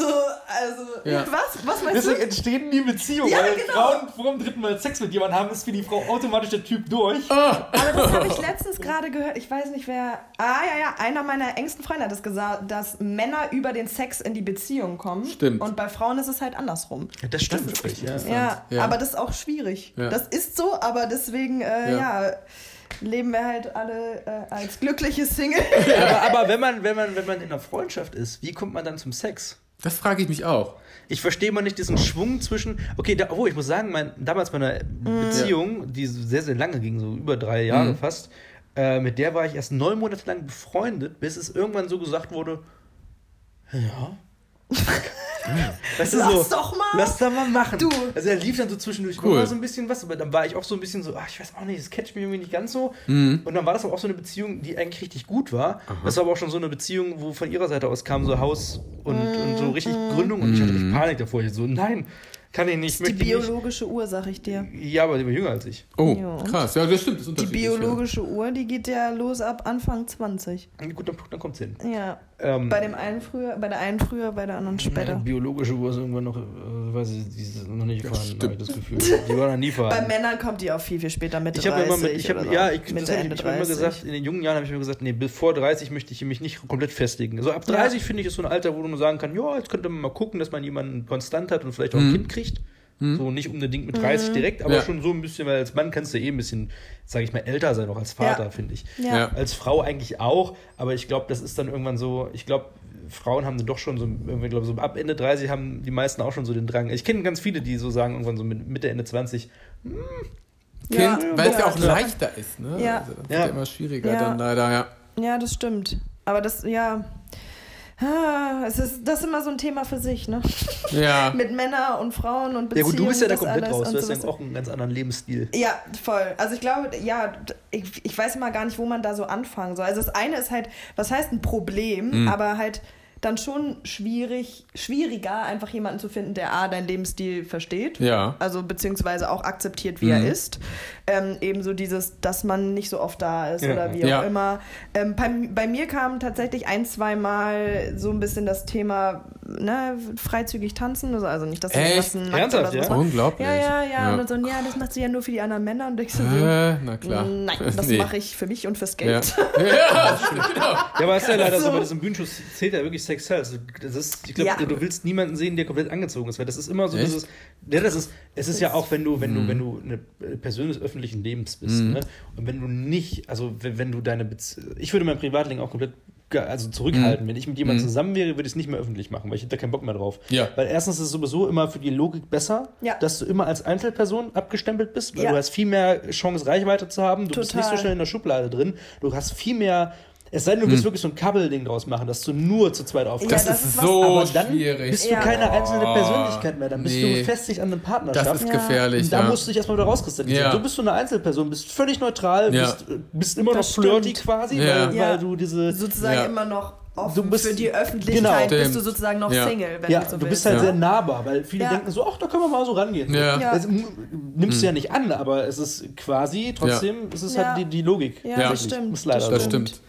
Also, also, Ja. was? Was meinst deswegen du? entstehen nie Beziehungen. Ja, weil genau. Frauen vor dem dritten Mal Sex mit jemandem haben, ist für die Frau automatisch der Typ durch. Ah, Aber das habe ich letztens gerade gehört. Ich weiß nicht wer. Ah, ja, ja. Einer meiner engsten Freunde hat es gesagt, dass Männer über den Sex in die Beziehung kommen. Stimmt. Und bei Frauen ist es halt andersrum. Das stimmt ist echt ja. Ja, Ja. aber das ist auch schwierig. Ja. Das ist so, aber deswegen, äh, Ja. ja. leben wir halt alle äh, als glückliche Single. aber, aber wenn man, wenn man, wenn man in einer Freundschaft ist, wie kommt man dann zum Sex? Das frage ich mich auch. Ich verstehe mal nicht diesen Schwung zwischen. Okay, da, oh, ich muss sagen, mein, damals meine Beziehung, die sehr, sehr lange ging, so über drei Jahre Mhm. fast, äh, mit der war ich erst neun Monate lang befreundet, bis es irgendwann so gesagt wurde: Ja. Weißt du, Lass so, doch mal. Lass da mal machen. Du. Also er lief dann so zwischendurch Cool. immer so ein bisschen was, aber dann war ich auch so ein bisschen so, ach, ich weiß auch nicht, das catcht mich irgendwie nicht ganz so. Mhm. Und dann war das aber auch so eine Beziehung, die eigentlich richtig gut war. Das war aber auch schon so eine Beziehung, wo von ihrer Seite aus kam so Haus und, und so richtig Gründung und ich hatte richtig Panik davor. Ich so, nein, kann ich nicht, Mhm. Die möchte ich nicht. biologische Uhr, sag ich dir. Ja, aber die war jünger als ich. Oh, Ja. krass. Ja, das stimmt. Das ist Die biologische Uhr, die geht ja los ab Anfang 20. Gut, dann, dann kommt's hin. Ja. Ähm, Bei dem einen früher, bei der einen früher, bei der anderen ja, später. biologische Uhr ist irgendwann noch, äh, weiß ich, die ist noch nicht gefahren, stimmt. habe ich das Gefühl. Die war noch nie Bei fahren. Männern kommt die auch viel, viel später, Mitte Ich habe 30 immer mit, ich hab, so. ja, ich, das Mitte, hab ich, Ende ich hab immer 30. gesagt, in den jungen Jahren habe ich immer gesagt, nee, bis vor 30 möchte ich mich nicht komplett festigen. So ab 30 finde ich ist so ein Alter, wo man sagen kann, ja, jetzt könnte man mal gucken, dass man jemanden konstant hat und vielleicht auch ein Mhm. Kind kriegt. So nicht unbedingt mit Mhm. 30 direkt, aber Ja. schon so ein bisschen, weil als Mann kannst du eh ein bisschen, sage ich mal, älter sein, auch als Vater, Ja. finde ich. Ja. Ja. Als Frau eigentlich auch, aber ich glaube, das ist dann irgendwann so, ich glaube, Frauen haben dann doch schon so, irgendwie, glaube so ab Ende 30 haben die meisten auch schon so den Drang. Ich kenne ganz viele, die so sagen, irgendwann so mit Mitte, Ende 20, Kind, Ja, weil es ja auch leichter ist. Ne? Ja. Also, das wird Ja. ja immer schwieriger Ja. dann leider, ja. Ja, das stimmt. Aber das, ja. Ah, es ist, das ist immer so ein Thema für sich, ne? Ja. Mit Männern und Frauen und ja Beziehungen. gut, du bist ja da komplett raus, du hast ja auch einen ganz anderen Lebensstil. Ja, voll. Also ich glaube, ja, ich, ich weiß immer gar nicht, wo man da so anfangen soll. Also das eine ist halt, was heißt ein Problem, Mhm. aber halt dann schon schwierig, schwieriger, einfach jemanden zu finden, der A, deinen Lebensstil versteht. Ja. Also beziehungsweise auch akzeptiert, wie Mhm. er ist. Ähm, ebenso dieses, dass man nicht so oft da ist Ja. oder wie Ja. auch immer. Ähm, bei, bei mir kam tatsächlich ein, zwei Mal so ein bisschen das Thema ne, freizügig tanzen. Also, also nicht, dass du Echt? was Ernsthaft, so ja? Unglaublich. Ja, ja, ja, Ja. Und dann so, ja, das machst du ja nur für die anderen Männer. Und ich so, Äh, na klar. nein, das Nee. mache ich für mich und fürs Ja. Geld. ja, genau. Ja, aber es ist ja leider so, So. bei diesem Bühnenschuss zählt ja wirklich Sex Sales. Das ist, ich glaube, Ja. du willst niemanden sehen, der komplett angezogen ist, weil das ist immer so Echt? dieses, ja, das ist, es ist ja auch, wenn du, wenn Mhm. du, wenn du eine Person des öffentlichen Lebens bist, ne? Und wenn du nicht, also wenn, wenn du deine Bezie ich würde mein Privatleben auch komplett also zurückhalten. Wenn ich mit jemandem Mhm. zusammen wäre, würde ich es nicht mehr öffentlich machen, weil ich hätte da keinen Bock mehr drauf. Ja. Weil erstens ist es sowieso immer für die Logik besser, Ja. dass du immer als Einzelperson abgestempelt bist, weil Ja. du hast viel mehr Chance, Reichweite zu haben. Du bist nicht so Total. schnell in der Schublade drin. Du hast viel mehr. Es sei denn, du willst wirklich so ein Couple-Ding draus machen, dass du nur zu zweit auftrittst. Ja, Das, das ist so aber dann schwierig. bist du Ja. keine einzelne Persönlichkeit mehr. Dann bist nee. du gefestigt an einem Partnerschaft. Das ist gefährlich. und da ja. musst du dich erstmal wieder rauskristallisieren. Ja. So bist du eine Einzelperson, bist völlig neutral, Ja. bist, bist immer noch Das flirty stimmt. quasi, Ja. weil, Ja. weil du diese. sozusagen Ja. immer noch offen Du bist- für die Öffentlichkeit, Genau. bist du sozusagen noch Ja. Single, wenn Ja, du so du willst. bist halt Ja. sehr nahbar, weil viele Ja. denken so, ach, da können wir mal so rangehen. Ja. Ja. Das nimmst du ja nicht an, aber es ist quasi, trotzdem, es ist Ja. halt die, die Logik. Ja, Ja. das stimmt. Ist leider Das so. stimmt.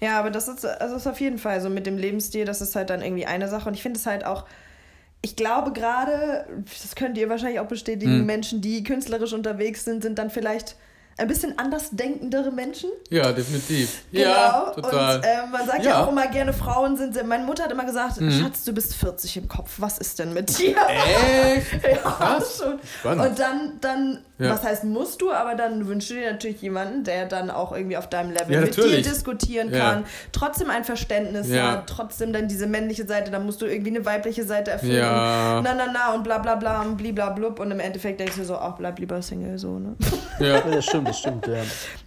Ja, aber das ist, also ist auf jeden Fall so mit dem Lebensstil, das ist halt dann irgendwie eine Sache. Und ich finde es halt auch, ich glaube gerade, das könnt ihr wahrscheinlich auch bestätigen, Hm. Menschen, die künstlerisch unterwegs sind, sind dann vielleicht ein bisschen andersdenkendere Menschen. Ja, definitiv. Ja, Genau. total. Und äh, man sagt ja. Ja. Mhm. auch immer gerne, Frauen sind sehr. Meine Mutter hat immer gesagt, Schatz, du bist 40 im Kopf. Was ist denn mit dir? Echt? ja, Krass. schon. Spannend. Und dann, dann Ja. was heißt musst du, aber dann wünschst du dir natürlich jemanden, der dann auch irgendwie auf deinem Level Ja, mit dir diskutieren Ja. kann, trotzdem ein Verständnis Ja. hat, trotzdem dann diese männliche Seite, dann musst du irgendwie eine weibliche Seite erfüllen. Ja. Na, na, na und bla bla bla und bliblablub und im Endeffekt denkst du so, ach, bleib lieber Single, so, ne? Ja. Ja, das stimmt, das stimmt, ja.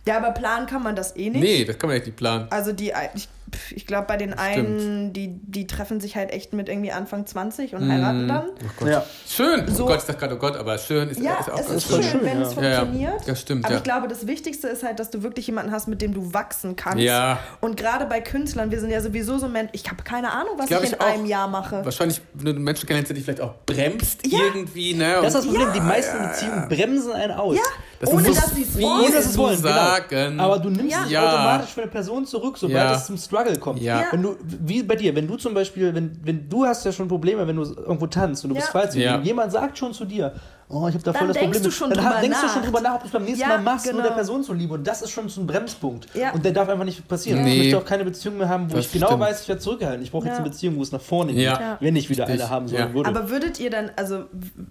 Ja, aber planen kann man das eh nicht. Nee, das kann man echt nicht planen. Also die, ich, ich glaube bei den einen, die, die treffen sich halt echt mit irgendwie Anfang 20 und heiraten dann. ja. Schön. So- Oh Gott, ich dachte gerade, oh Gott, aber schön ist, Ja, ist auch es ist schön, schön, wenn ja. es Ja, ja. funktioniert. Das stimmt, Aber ja. ich glaube, das Wichtigste ist halt, dass du wirklich jemanden hast, mit dem du wachsen kannst. Ja. Und gerade bei Künstlern, wir sind ja sowieso so Menschen, ich habe keine Ahnung, was Glaub ich in ich einem Jahr mache. Wahrscheinlich, wenn du Menschen kennst, der dich vielleicht auch bremst Ja. irgendwie, ne? Das ist das Problem, die meisten Beziehungen bremsen einen aus. Ja, Das ohne ist so dass sie es wollen. Ohne dass sie es du wollen, genau. sagen. Aber du nimmst Ja. dich Ja. automatisch für eine Person zurück, sobald Ja. es zum Struggle kommt. Ja. Ja. Wenn du, wie bei dir, wenn du zum Beispiel, wenn, wenn du hast ja schon Probleme, wenn du irgendwo tanzt und du Ja. bist falsch, Ja. jemand sagt schon zu dir, oh, ich habe da voll Dann das Problem. du schon dann drüber denkst du nach. schon drüber nach, ob du es beim nächsten Ja, Mal machst, nur genau. der Person zuliebe. Und das ist schon so ein Bremspunkt. Ja. Und der darf einfach nicht passieren. Nee. Ich möchte auch keine Beziehung mehr haben, wo Das ich genau stimmt. weiß, ich werde zurückgehalten. Ich brauche jetzt eine Beziehung, wo es nach vorne geht, wenn ich wieder Richtig. eine haben sollen würde. Aber würdet ihr dann, also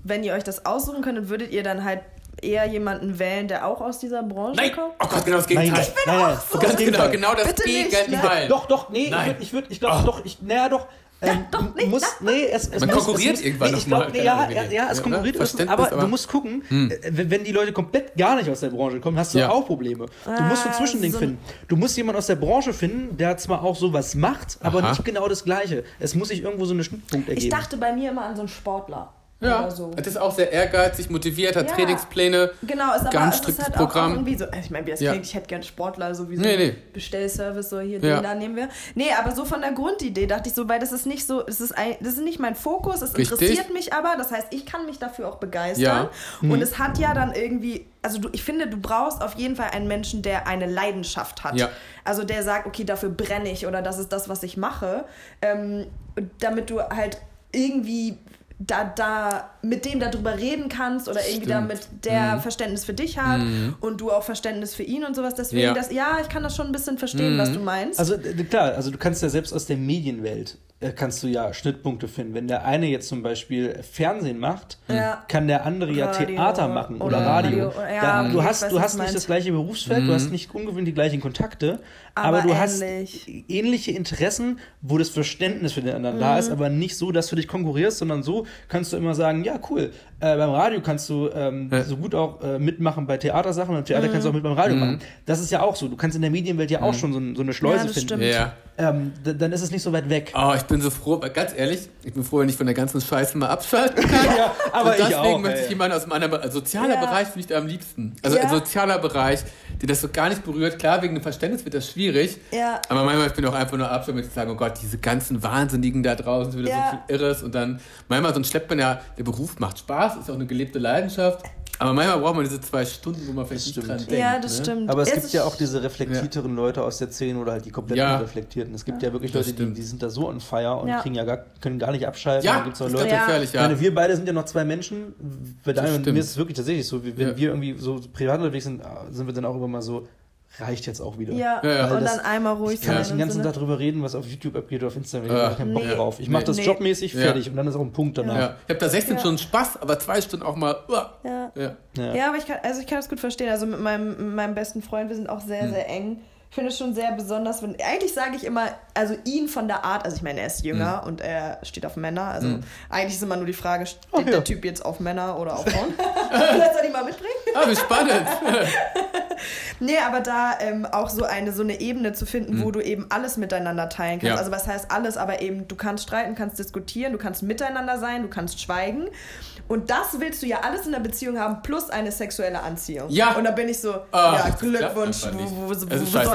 wenn ihr euch das aussuchen könntet, würdet ihr dann halt eher jemanden wählen, der auch aus dieser Branche Nein! kommt? Oh Gott, genau das nein, Gegenteil. nein, nein, nein, so. das Ganz genau, Gegenteil. genau das Bitte nicht, Gegenteil. Doch, doch, nee, Nein. ich würde, ich, glaube, Oh. doch, ich, naja, doch. Ähm, doch, du nicht, musst, nee, es, es Man muss, konkurriert es muss, irgendwann nee, noch ich glaub, mal, nee, ja, ja, ja, es oder? konkurriert, es, aber, aber- du musst gucken, äh, wenn wenn die Leute komplett gar nicht aus der Branche kommen, hast du Ja. auch Probleme. Du musst so ein Zwischending so- finden. Du musst jemanden aus der Branche finden, der zwar auch sowas macht, aber Aha. nicht genau das Gleiche. Es muss sich irgendwo so ein Schnittpunkt ergeben. Ich dachte bei mir immer an so einen Sportler. Ja, Oder so. das ist auch sehr ehrgeizig, motiviert, hat Ja. Trainingspläne. Genau, ist aber Ganz es ist striktes halt Programm. auch irgendwie so, also ich meine, wie das Ja. klingt, ich hätte gern Sportler, so wie so Nee, nee. Bestellservice, so hier, Ja. den da nehmen wir. Nee, aber so von der Grundidee dachte ich so, weil das ist nicht so, es ist ein, das ist nicht mein Fokus, es Richtig. interessiert mich aber, das heißt, ich kann mich dafür auch begeistern. Ja. Mhm. Und es hat ja dann irgendwie, also du, ich finde, du brauchst auf jeden Fall einen Menschen, der eine Leidenschaft hat. Ja. Also der sagt, okay, dafür brenne ich oder das ist das, was ich mache, ähm, damit du halt irgendwie da, da mit dem darüber reden kannst oder irgendwie Stimmt. damit der Verständnis für dich hat und du auch Verständnis für ihn und sowas. Deswegen, Ja. das, ja, ich kann das schon ein bisschen verstehen, was du meinst. Also klar, also du kannst ja selbst aus der Medienwelt kannst du ja Schnittpunkte finden. Wenn der eine jetzt zum Beispiel Fernsehen macht, Ja. kann der andere ja Radio Theater machen oder, oder Radio. Radio, ja, Da, okay, du hast, weiß, du hast nicht meinst. das gleiche Berufsfeld, du hast nicht ungefähr die gleichen Kontakte, aber, Aber du ähnlich. hast ähnliche Interessen, wo das Verständnis für den anderen da Mhm. ist, aber nicht so, dass du dich konkurrierst, sondern so kannst du immer sagen, ja cool, äh, beim Radio kannst du ähm, Ja. so gut auch äh, mitmachen bei Theatersachen und Theater kannst du auch mit beim Radio machen. Das ist ja auch so. Du kannst in der Medienwelt ja auch schon so, so eine Schleuse Ja, das finden. stimmt. Ja. Ähm, dann ist es nicht so weit weg. Oh, ich bin so froh, aber ganz ehrlich, ich bin froh, wenn ich von der ganzen Scheiße mal abschalten kann. Ja, aber und ich deswegen auch, möchte ey. ich jemanden aus meinem also sozialer Ja. Bereich finde ich da am liebsten. Also Ja. sozialer Bereich, der das so gar nicht berührt. Klar, wegen dem Verständnis wird das schwierig. Ja. Aber manchmal ich bin auch einfach nur abschalten, mit zu sagen, oh Gott, diese ganzen Wahnsinnigen da draußen, wieder Ja. so viel Irres. Und dann, manchmal so ein schleppt man ja, der Beruf macht Spaß, ist auch eine gelebte Leidenschaft. Aber manchmal braucht man diese zwei Stunden, wo man vielleicht nicht stimmt. dran denkt. ja, das ne? stimmt. Aber es Es gibt ja auch diese reflektierteren Leute aus der Szene oder halt die komplett Ja. unreflektierten. Es gibt ja wirklich Das Leute, die, die sind da so on fire und Ja. kriegen ja gar, können gar nicht abschalten. Ja, Dann gibt's auch das Leute, ist Ja. gefährlich, Ich ja. meine, wir beide sind ja noch zwei Menschen. Bei Daniel und mir ist es wirklich tatsächlich so, wie, wenn Ja. wir irgendwie so privat unterwegs sind, sind wir dann auch immer mal so, reicht jetzt auch wieder. ja, Ja, ja. und das- dann einmal ruhig Ich kann nicht sein. den ganzen so, ne? Tag drüber reden, was auf YouTube abgeht oder auf Instagram. Ja. Ich habe keinen Bock Nee. drauf. Ich mache das Nee. jobmäßig Ja. fertig und dann ist auch ein Punkt danach. Ja. Ich habe da 16 Ja. Stunden Spaß, aber zwei Stunden auch mal. uah. Ja. Ja. Ja. Ja, aber ich kann, also ich kann das gut verstehen. Also mit meinem, meinem besten Freund, wir sind auch Hm. sehr, sehr eng. Ich finde es schon sehr besonders, wenn. Eigentlich sage ich immer, also ihn von der Art, also ich meine, er ist jünger Hm. und er steht auf Männer. Also eigentlich ist immer nur die Frage, steht Ach ja. der Typ jetzt auf Männer oder auf Frauen? Vielleicht soll ich mal mitbringen. Ah, wie spannend. Nee, aber da ähm, auch so eine, so eine Ebene zu finden, wo du eben alles miteinander teilen kannst. Ja. Also was heißt alles, aber eben, du kannst streiten, kannst diskutieren, du kannst miteinander sein, du kannst schweigen. Und das willst du ja alles in der Beziehung haben, plus eine sexuelle Anziehung. Ja. Und da bin ich so, Ah, ja, Glückwunsch, wo, wo, wo.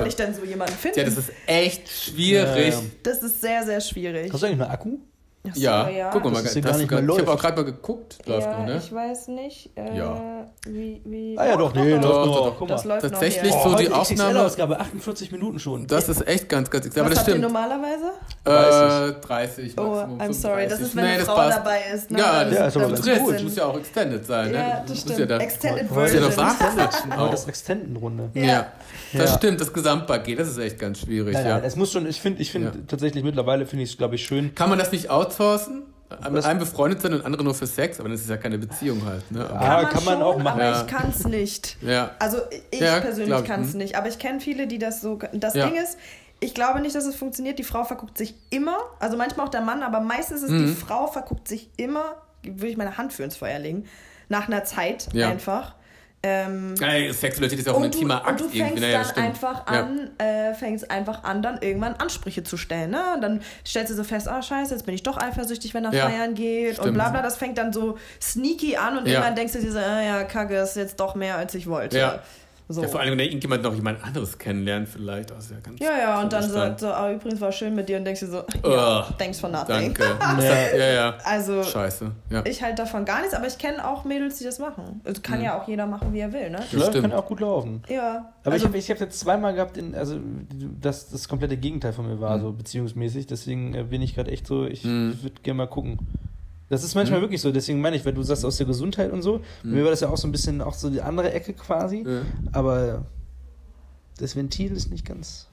Soll ich denn so jemanden finden? Ja, das ist echt schwierig. Ja, ja. Das ist sehr, sehr schwierig. Hast du eigentlich einen Akku? Ach so, Ja, ja. guck mal, hier hast gar nicht mehr ich habe auch gerade mal geguckt, läuft ja, noch, ne? ich weiß nicht, äh, Ja. wie, wie. Ah ja, doch, nee, läuft Doch, noch. doch. Mal. Das läuft Tatsächlich noch so hier. die Aufnahme- XXL-Ausgabe, 48 Minuten schon. Das ist echt ganz, ganz aber Was das habt ihr stimmt. normalerweise? Äh, 30, Oh, Maximum I'm sorry. Das 35. ist, wenn Nee, eine das Frau passt. dabei ist. Ne? Ja, Dann- Ja, ist aber ganz gut. das muss ja auch extended sein. ne? Ja, Das das stimmt. Ja da, Extended ist ja Version. noch Nachsitzen Aber auch. das Extendenrunde. Ja. Ja. das Ja. stimmt, das Gesamtpaket, das ist echt ganz schwierig. Ja. es muss schon, ich finde ich find Ja. tatsächlich mittlerweile, finde ich es, glaube ich, schön. Kann man das nicht outsourcen? Einem befreundet sein und andere nur für Sex, aber dann ist ja keine Beziehung halt. Ne? Aber, Ah, kann man schon, auch machen. Aber Ja. ich kann es nicht. ja. Also ich Ja, persönlich kann es hm. nicht. Aber ich kenne viele, die das so. Das Ja. Ding ist, ich glaube nicht, dass es funktioniert. Die Frau verguckt sich immer, also manchmal auch der Mann, aber meistens ist Mhm. die Frau verguckt sich immer, würde ich meine Hand für ins Feuer legen, nach einer Zeit Ja. einfach. Ähm, Ey, Sexualität ist ja auch ein und, du, intimer und Akt du irgendwie. fängst Naja, das dann stimmt. einfach Ja. an, äh, fängst einfach an, dann irgendwann Ansprüche zu stellen. Ne? Und dann stellst du so fest, ah scheiße, jetzt bin ich doch eifersüchtig, wenn er Ja, feiern geht und stimmt. bla bla. Das fängt dann so sneaky an und Ja. irgendwann denkst du dir so, ah, ja, kacke, ist jetzt doch mehr, als ich wollte. Ja. So. Ja, vor allem, wenn irgendjemand noch jemand anderes kennenlernt, vielleicht. Das ja, ganz Ja, ja, und dann sagt so, ah, übrigens war schön mit dir und denkst dir so, Ugh, thanks for nothing. Danke. Ja. ja, ja. Also, Scheiße. Ja. ich halt davon gar nichts, aber ich kenne auch Mädels, die das machen. Es kann Mhm. ja auch jeder machen, wie er will, ne? Das stimmt. kann auch gut laufen. Ja. Aber ich also, habe ich hab jetzt zweimal gehabt, in, also dass das komplette Gegenteil von mir war, Mhm. so beziehungsmäßig. Deswegen äh, bin ich gerade echt so, ich Mhm. würde gerne mal gucken. Das ist manchmal Mhm. wirklich so, deswegen meine ich, wenn du sagst aus der Gesundheit und so, Mhm. mir war das ja auch so ein bisschen auch so die andere Ecke quasi, Ja. aber das Ventil ist nicht ganz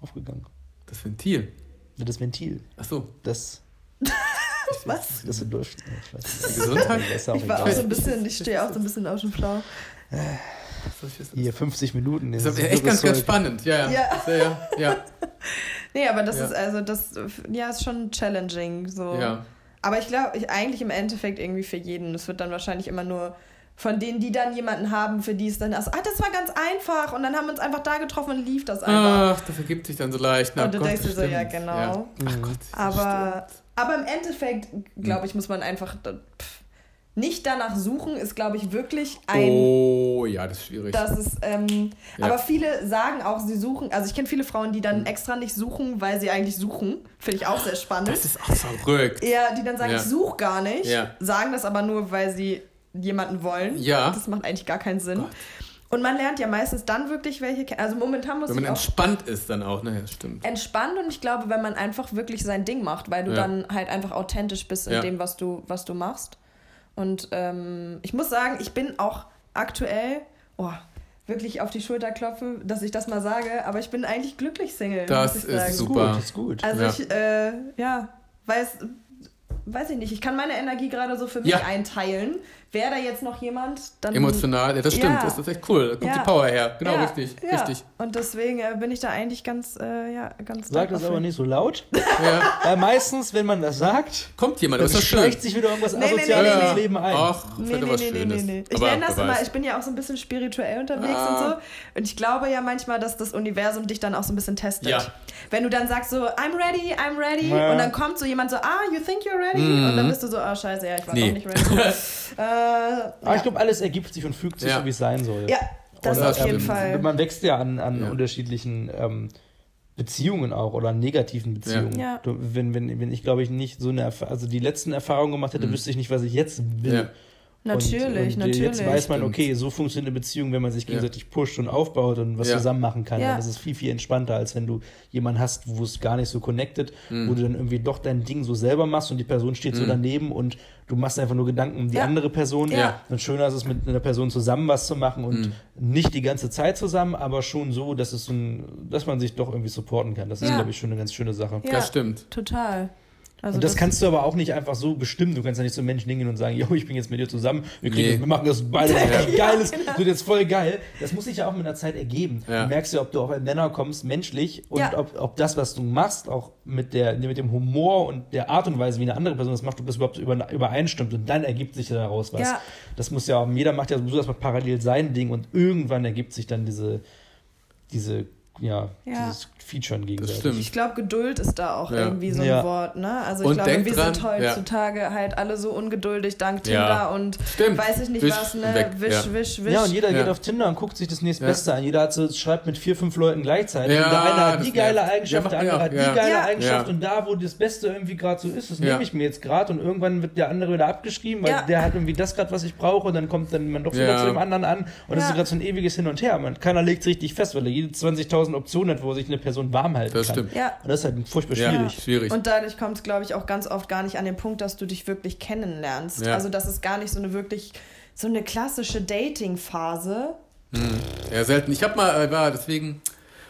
aufgegangen. Das Ventil. Das Ventil, Ach so. das, was? das in Deutsch. Ich Gesundheit? Ist Ich war auch so ein bisschen, ich stehe auch so ein bisschen auf dem Schlauch. Hier 50 Minuten. Das ist echt ganz, ganz spannend. Ja, ja. Ja. Ja, ja. ja. Nee, aber das Ja. ist also, das, ja, ist schon challenging, so. ja. Aber ich glaube, ich, eigentlich im Endeffekt irgendwie für jeden. Es wird dann wahrscheinlich immer nur von denen, die dann jemanden haben, für die es dann erst, ah, das war ganz einfach und dann haben wir uns einfach da getroffen und lief das einfach. Ach, das ergibt sich dann so leicht. Na, und du Gott, denkst dir so, ja, stimmt. genau. Ja. Ach Gott. das Aber, stimmt. aber im Endeffekt, glaube ich, muss man einfach pff, nicht danach suchen, ist, glaube ich, wirklich ein. Oh, ja, das ist schwierig. Das ist, ähm, Ja. aber viele sagen auch, sie suchen, also ich kenne viele Frauen, die dann extra nicht suchen, weil sie eigentlich suchen. Finde ich auch sehr spannend. das ist auch verrückt. Ja, die dann sagen, Ja. ich suche gar nicht, Ja. sagen das aber nur, weil sie jemanden wollen. Ja. Das macht eigentlich gar keinen Sinn. Gott. Und man lernt ja meistens dann wirklich welche kennen. Also momentan muss Wenn man ich auch entspannt ist dann auch, ne? Ja, stimmt. entspannt und ich glaube, wenn man einfach wirklich sein Ding macht, weil du Ja. dann halt einfach authentisch bist in Ja. dem, was du, was du machst. Und ähm, ich muss sagen, ich bin auch aktuell, oh, wirklich auf die Schulter klopfen, dass ich das mal sage, aber ich bin eigentlich glücklich Single. Das muss ich ist sagen. super. Gut, ist gut. Also Ja. ich, äh, ja, weiß, weiß ich nicht, ich kann meine Energie gerade so für mich Ja. einteilen. Wäre da jetzt noch jemand, dann... Emotional, ja, das stimmt. Ja. Das ist echt cool. Da kommt Ja. die Power her. Genau, ja, richtig. Ja. Richtig. Und deswegen äh, bin ich da eigentlich ganz, äh, ja, ganz Sag das aber nicht so laut. Ja. Weil meistens, wenn man das sagt, Kommt jemand, dann ist das schön. schleicht sich wieder irgendwas Nee, nee, nee, Asoziales nee, ins nee. Leben ein. Ach, Nee, nee, was nee, nee, Schönes. nee, nee. Ich Aber nenne das immer, ich bin ja auch so ein bisschen spirituell unterwegs Ah. und so. Und ich glaube ja manchmal, dass das Universum dich dann auch so ein bisschen testet. Ja. Wenn du dann sagst so, I'm ready, I'm ready. Ja. Und dann kommt so jemand so, ah, you think you're ready? Mhm. Und dann bist du so, ah, scheiße, ja, ich war Nee. doch nicht ready. äh, Aber ja. ich glaube, alles ergibt sich und fügt sich Ja. so, wie es sein soll. ja, das Oder auf jeden stimmt. Fall. Man wächst ja an, an Ja. unterschiedlichen ähm, Beziehungen auch oder an negativen Beziehungen. Ja. Wenn, wenn, wenn ich, glaube ich, nicht so eine also die letzten Erfahrungen gemacht hätte, Mhm. wüsste ich nicht, was ich jetzt will. Ja. Natürlich, und, und natürlich. Jetzt weiß man, okay, so funktioniert eine Beziehung, wenn man sich Ja. gegenseitig pusht und aufbaut und was Ja. zusammen machen kann. Ja. Das ist viel, viel entspannter, als wenn du jemanden hast, wo es gar nicht so connected, Mhm. wo du dann irgendwie doch dein Ding so selber machst und die Person steht so Mhm. daneben und du machst einfach nur Gedanken um die Ja. andere Person. Ja. Und schöner ist es, mit einer Person zusammen was zu machen und Mhm. nicht die ganze Zeit zusammen, aber schon so, dass es so ein, dass man sich doch irgendwie supporten kann. Das ist, Ja. glaube ich, schon eine ganz schöne Sache. Ja. Das stimmt. Total. Also und das, kannst du aber auch nicht einfach so bestimmen. Du kannst ja nicht so Menschen hingehen und sagen, yo, ich bin jetzt mit dir zusammen, wir, kriegen, Nee. wir machen das beide Ja. geiles, das wird jetzt voll geil. Das muss sich ja auch mit einer Zeit ergeben. Ja. Du merkst ja, ob du auf einen Nenner kommst, menschlich, und Ja. ob, ob das, was du machst, auch mit, der, mit dem Humor und der Art und Weise, wie eine andere Person das macht, ob das überhaupt über, übereinstimmt. Und dann ergibt sich daraus was. Ja. Das muss ja, jeder macht ja so erstmal parallel sein Ding und irgendwann ergibt sich dann diese, diese ja, Ja. dieses Featuren gegenseitig. stimmt. Ich glaube, Geduld ist da auch Ja. irgendwie so ein Ja. Wort, ne? Also ich Und glaube, wir dran, sind ja. heutzutage halt alle so ungeduldig dank Tinder Ja. und Stimmt. weiß ich nicht Wisch was, ne? weg, Wisch, ja. wisch, wisch. Ja, und jeder Ja. geht auf Tinder und guckt sich das nächste Ja. Beste an. Jeder hat so, schreibt mit vier, fünf Leuten gleichzeitig. Ja, und der eine hat das die geile. Eigenschaft, Ja, der andere hat die geile Ja. Eigenschaft. Ja. Und da, wo das Beste irgendwie gerade so ist, das Ja. nehme ich mir jetzt gerade. Und irgendwann wird der andere wieder abgeschrieben, weil Ja. der hat irgendwie das gerade, was ich brauche. Und dann kommt dann man doch wieder zu dem anderen an. Und das ist gerade so ein ewiges Hin und Her. Man, keiner legt es richtig fest, weil er jede 20.000 Optionen hat, wo sich eine Person warm halten Das kann. stimmt. Ja. Und das ist halt furchtbar Ja. schwierig. Schwierig. Und dadurch kommt es, glaube ich, auch ganz oft gar nicht an den Punkt, dass du dich wirklich kennenlernst. Ja. Also das ist gar nicht so eine wirklich, so eine klassische Dating-Phase. Ja, selten. Ich habe mal, äh, war deswegen,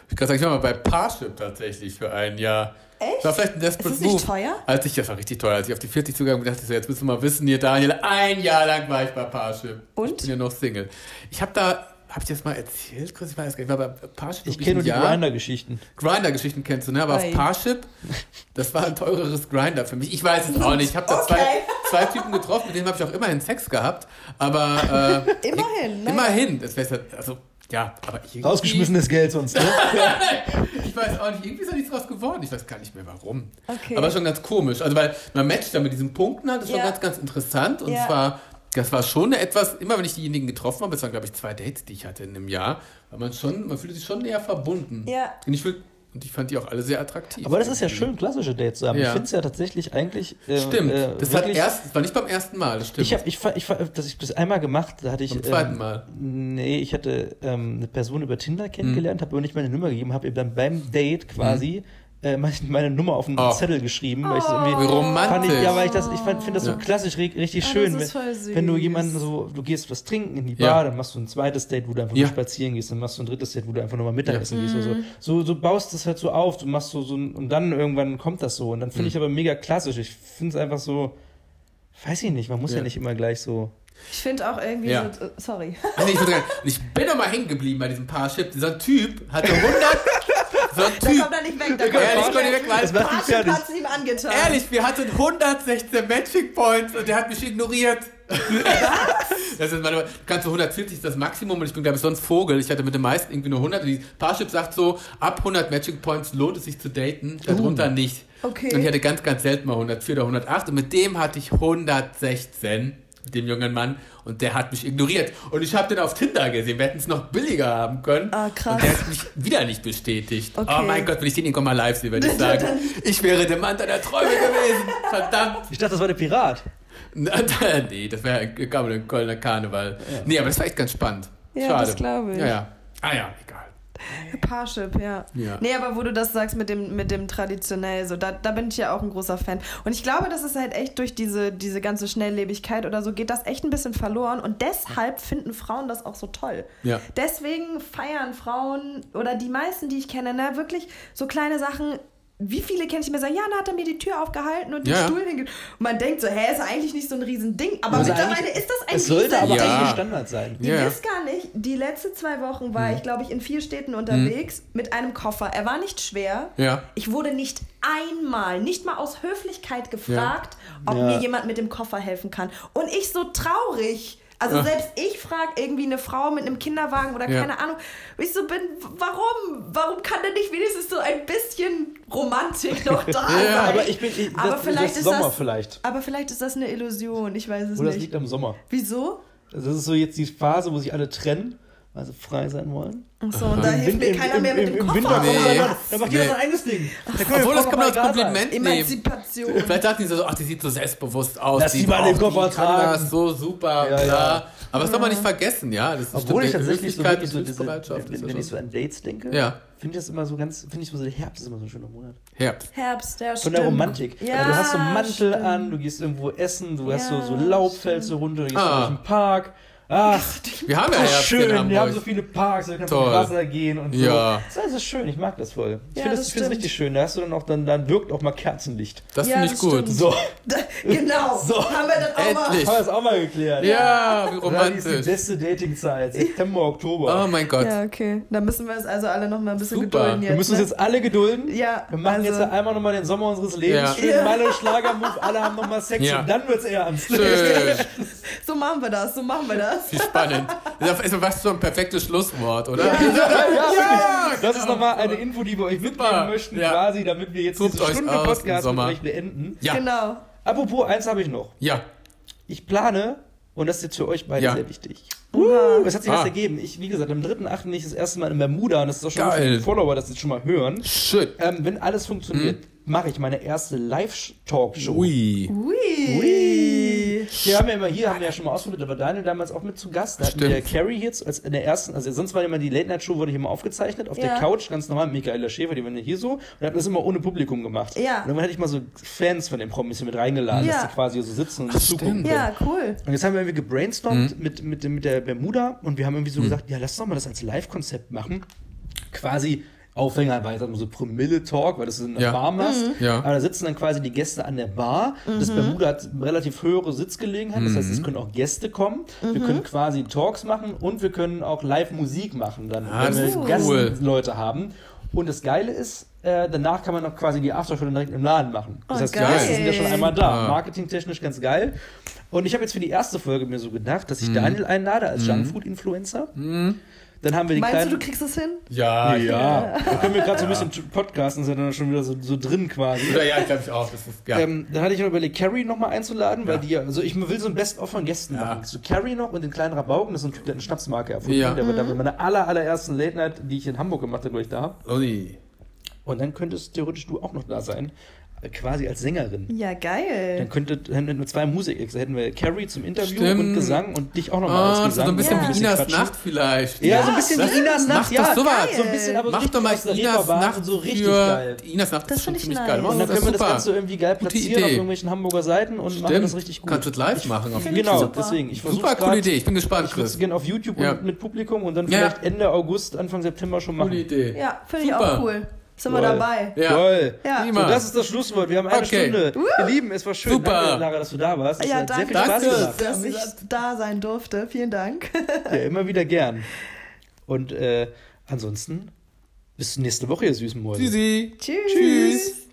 ich kann sagen, ich war mal bei Parship tatsächlich für ein Jahr. Echt? War vielleicht ein Desperate Ist das nicht Move. teuer? Als ich, das war richtig teuer. Als ich auf die 40 zugegangen bin, dachte ich so, jetzt müssen wir mal wissen, hier Daniel, ein Jahr lang war ich bei Parship. Und? Ich bin ja noch Single. Ich habe da, habe ich das mal erzählt? Chris? Ich weiß gar nicht, ich war bei Parship Ich kenne nur die. Grinder-Geschichten. Grinder-Geschichten kennst du, ne? Aber auf Parship, das war ein teureres Grinder für mich. Ich weiß es auch nicht. Ich habe da Okay. zwei, zwei Typen getroffen, mit denen habe ich auch immerhin Sex gehabt. Aber äh, Immerhin, ne? immerhin. Das wäre also ja, aber irgendwie, Rausgeschmissenes Geld sonst, ne? Ich weiß auch nicht, irgendwie ist da nichts draus geworden. Ich weiß gar nicht mehr warum. Okay. Aber schon ganz komisch. Also weil man matcht dann mit diesen Punkten halt, das ist Ja. schon ganz, ganz interessant. Und Ja. zwar, das war schon etwas, immer wenn ich diejenigen getroffen habe, das waren glaube ich zwei Dates, die ich hatte in einem Jahr, war man schon, man fühlte sich schon näher verbunden. Ja. Und ich, fühl, und ich fand die auch alle sehr attraktiv. Aber das ist ja schön, klassische Dates zu haben. Ja. Ich finde es ja tatsächlich eigentlich. Äh, Stimmt. Äh, das, hat wirklich- erst, das war nicht beim ersten Mal, das stimmt. Ich habe, ich, ich, das ich das einmal gemacht, da hatte ich. Beim zweiten ähm, Mal. Nee, ich hatte ähm, eine Person über Tinder kennengelernt, Mhm. habe aber nicht meine Nummer gegeben, habe ihr dann beim Date quasi äh, meine- meine Nummer auf einen Oh. Zettel geschrieben, weil ich das irgendwie. Wie romantisch. Fand ich, ja, weil ich das, ich finde das so Ja. klassisch ri- richtig Ah, schön. das ist wenn, voll süß. wenn du jemanden so, du gehst was trinken in die Ja. Bar, dann machst du ein zweites Date, wo du einfach Ja. nur spazieren gehst, dann machst du ein drittes Date, wo du einfach nur mal Mittagessen gehst oder Mhm. so. so. So baust das halt so auf, du machst so, so ein- und dann irgendwann kommt das so. Und dann Mhm. finde ich aber mega klassisch. Ich finde es einfach so, weiß ich nicht, man muss ja, Ja. nicht immer gleich so. Ich finde auch irgendwie Ja. so, äh, sorry. Also ich, bin noch mal hängen geblieben bei diesem Parship. Dieser Typ hatte 100. so ein Da Typ. kommt er nicht weg. Da ich konnte nicht weg, weil Das fertig. hat's ihm angetan. Ehrlich, wir hatten 116 Matching Points und der hat mich ignoriert. das ist meine, kannst du 140 ist das Maximum und ich bin glaube ich sonst Vogel. Ich hatte mit den meisten irgendwie nur 100. Und die Parship sagt so, ab 100 Matching Points lohnt es sich zu daten, darunter nicht. Okay. Und ich hatte ganz, ganz selten mal 104 oder 108 und mit dem hatte ich 116 mit dem jungen Mann und der hat mich ignoriert. Und ich habe den auf Tinder gesehen. Wir hätten es noch billiger haben können. Ah, krass. Und der hat mich wieder nicht bestätigt. Okay. Oh mein Gott, wenn ich den irgendwann mal live sehe, würde ich sagen, ich wäre der Mann deiner Träume gewesen. Verdammt. Ich dachte, das war der Pirat. Nee, das wäre ein Kölner Karneval. Nee, aber das war echt ganz spannend. Ja, Schade. das glaub ich. Ja, ja. Ah ja. Parship, ja. Ja. Nee, aber wo du das sagst mit dem, mit dem traditionell, so, da, da bin ich ja auch ein großer Fan. Und ich glaube, das ist halt echt durch diese, diese ganze Schnelllebigkeit oder so, geht das echt ein bisschen verloren. Und deshalb finden Frauen das auch so toll. Ja. Deswegen feiern Frauen oder die meisten, die ich kenne, ne, wirklich so kleine Sachen. Wie viele kenne ich mir sagen, ja, da hat er mir die Tür aufgehalten und den Ja. Stuhl hinge... Und man denkt so, hä, ist eigentlich nicht so ein Riesending. Aber Also mittlerweile ist das ein Es sollte aber. Ja. eigentlich Standard sein. Ihr Ja. wisst gar nicht, die letzten zwei Wochen war Mhm. ich, glaube ich, in vier Städten unterwegs mit einem Koffer. Er war nicht schwer. Ja. Ich wurde nicht einmal, nicht mal aus Höflichkeit gefragt, ob Ja. mir jemand mit dem Koffer helfen kann. Und ich so traurig. Also Ja. selbst ich frage irgendwie eine Frau mit einem Kinderwagen oder Ja. keine Ahnung, wo ich so bin, warum? Warum kann denn nicht wenigstens so ein bisschen Romantik noch da sein? Ja, Aber ich bin. Ich, Aber das, vielleicht das ist Sommer das- vielleicht. Aber vielleicht ist das eine Illusion, ich weiß es Oder das nicht. liegt am Sommer. Wieso? Also das ist so jetzt die Phase, wo sich alle trennen, weil sie frei sein wollen. Ach so, und da Im hilft Win- mir keiner mehr mit dem im Koffer. Winter kommt Nee. dann, dann macht jeder Nee. sein eigenes Ding. Da Obwohl, das Koffer kann man als egal sein. Kompliment nehmen. Emanzipation. Vielleicht dachten die so, ach, die sieht so selbstbewusst aus. Lass die mal den Koffer die tragen. das so super, Ja, ja. klar. Aber das soll man nicht vergessen, ja. Das ist Obwohl ich tatsächlich so wirklich so diese, wenn, wenn ja ich so an Dates denke, Ja. finde ich das immer so ganz, finde ich so, der Herbst ist immer so ein schöner Monat. Herbst. Herbst, ja, Von stimmt. der Romantik. Ja, Weil du hast so einen Mantel stimmt. an, du gehst irgendwo essen, du hast so, so Ja, Laub fällt so runter, du gehst Ah. durch den Park. Ach, Wir haben ja das ist Herbst schön, in wir haben so viele Parks, da kannst du Wasser gehen und so. Ja. Das ist schön, ich mag das voll. Ich Ja, finde das das, das richtig schön. Da hast du dann auch, dann, dann wirkt auch mal Kerzenlicht. Das Ja, finde ich das gut. stimmt. So, Da, genau, So. haben wir das auch mal. Endlich. haben wir das auch mal geklärt. Ja, wie Dann ist die romantisch. beste Datingzeit, September, Oktober. Oh mein Gott. Ja, okay. Dann müssen wir es also alle noch mal ein bisschen Super. gedulden jetzt. Wir müssen uns ne? jetzt alle gedulden. Ja, Wir machen also- jetzt einmal nochmal den Sommer unseres Lebens. Ja. Schön Ja. Malle, Schlagermove, alle haben nochmal Sex Ja. und dann wird's ernst. Schön. So machen wir das, so machen wir das. Wie spannend. Das ist fast so ein perfektes Schlusswort, oder? Ja, das ist nochmal eine Info, die wir euch mitgeben Super. möchten, Ja. quasi, damit wir jetzt Tobt diese Stunde Podcast mit euch beenden. Ja. Genau. Apropos, eins habe ich noch. Ja. Ich plane, und das ist jetzt für euch beide Ja. sehr wichtig. Oha. Es hat sich Ah. was ergeben. Ich, wie gesagt, am 3.8. bin ich das erste Mal in Bermuda und das ist auch schon Geil. die Follower, das jetzt schon mal hören. Schön. Ähm, wenn alles funktioniert, mache ich meine erste Live-Talkshow. Ui. Ui. Ui. Wir haben ja immer hier, haben wir ja schon mal ausprobiert, aber Daniel damals auch mit zu Gast. Da hatten Stimmt. wir Carrie jetzt als in der ersten, also sonst war immer die Late-Night-Show, wurde hier immer aufgezeichnet, auf der Ja. Couch, ganz normal, Michaela Schäfer, die waren ja hier so, und hatten das immer ohne Publikum gemacht. Ja. Und dann hatte ich mal so Fans von den Promis hier mit reingeladen, Ja. dass die quasi so sitzen und das zugucken. Ja, cool. Und jetzt haben wir irgendwie gebrainstormt Mhm. mit, mit, mit der Bermuda und wir haben irgendwie so gesagt, ja, lass doch mal das als Live-Konzept machen. Quasi Aufhängerweise, so Promille-Talk, weil das ist in einer Ja. Bar machst. Ja. Aber da sitzen dann quasi die Gäste an der Bar. Das Bermuda hat relativ höhere Sitzgelegenheit, das heißt, es können auch Gäste kommen. Wir können quasi Talks machen und wir können auch Live-Musik machen, dann, Ah, wenn wir cool. Gastleute haben. Und das Geile ist, äh, danach kann man noch quasi die Aftershow direkt im Laden machen. Das Oh, heißt, die geil. Gäste sind ja schon einmal da. Ah. Marketingtechnisch ganz geil. Und ich habe jetzt für die erste Folge mir so gedacht, dass ich Mhm. Daniel einlade als Junkfood-Influencer. Dann haben wir die Meinst du, kleinen. du kriegst es hin? Ja. ja, da können wir gerade so ein bisschen podcasten, sind dann schon wieder so, so drin quasi. Ja, ja, ich glaube ich auch. Das ist, ja. Ähm, dann hatte ich noch überlegt, Carrie nochmal einzuladen, weil Ja. die ja, also ich will so ein Best-of von Gästen Ja. machen. So Carrie noch und den kleinen Rabauken, das ist ein Typ, der hat eine Schnapsmarke erfunden. Ja. Der war damals meine aller, allerersten Late-Night, die ich in Hamburg gemacht habe, wo ich da. Ui. Und dann könntest theoretisch du auch noch da sein, quasi als Sängerin. Ja, geil. Dann könnte, dann hätten wir zwei Musik, da hätten wir Carrie zum Interview Stimmt. und Gesang und dich auch nochmal Ah, als so Gesang. ein bisschen Ja. wie Inas. Nacht vielleicht. Ja, so ein bisschen wie Inas Nacht, Mach ja. doch sowas. So ein bisschen, aber so Mach doch mal Inas Nacht so richtig für, geil. Inas Nacht Das ist schon ziemlich nice. geil. Und dann können wir das. Ganze irgendwie geil platzieren auf irgendwelchen Hamburger Seiten und machen das richtig gut. Kannst du es live machen. Auf Genau, super. deswegen. Ich Super coole Idee. Ich bin gespannt, Ich würde es Chris. gerne auf YouTube Ja. und mit Publikum und dann Ja. vielleicht Ende August, Anfang September schon machen. Coole Idee. Ja, finde ich auch cool. Sind wir dabei. Ja. Toll. Ja. So, das ist das Schlusswort. Wir haben eine Okay. Stunde. Ihr Lieben, es war schön. Super. Danke, Lara, dass du da warst. Es Ja, danke, viel Spaß Danke. gemacht. dass ich da sein durfte. Vielen Dank. Ja, immer wieder gern. Und äh, ansonsten bis nächste Woche, ihr süßen Mäuse. Tschüssi. Tschüss. Tschüss.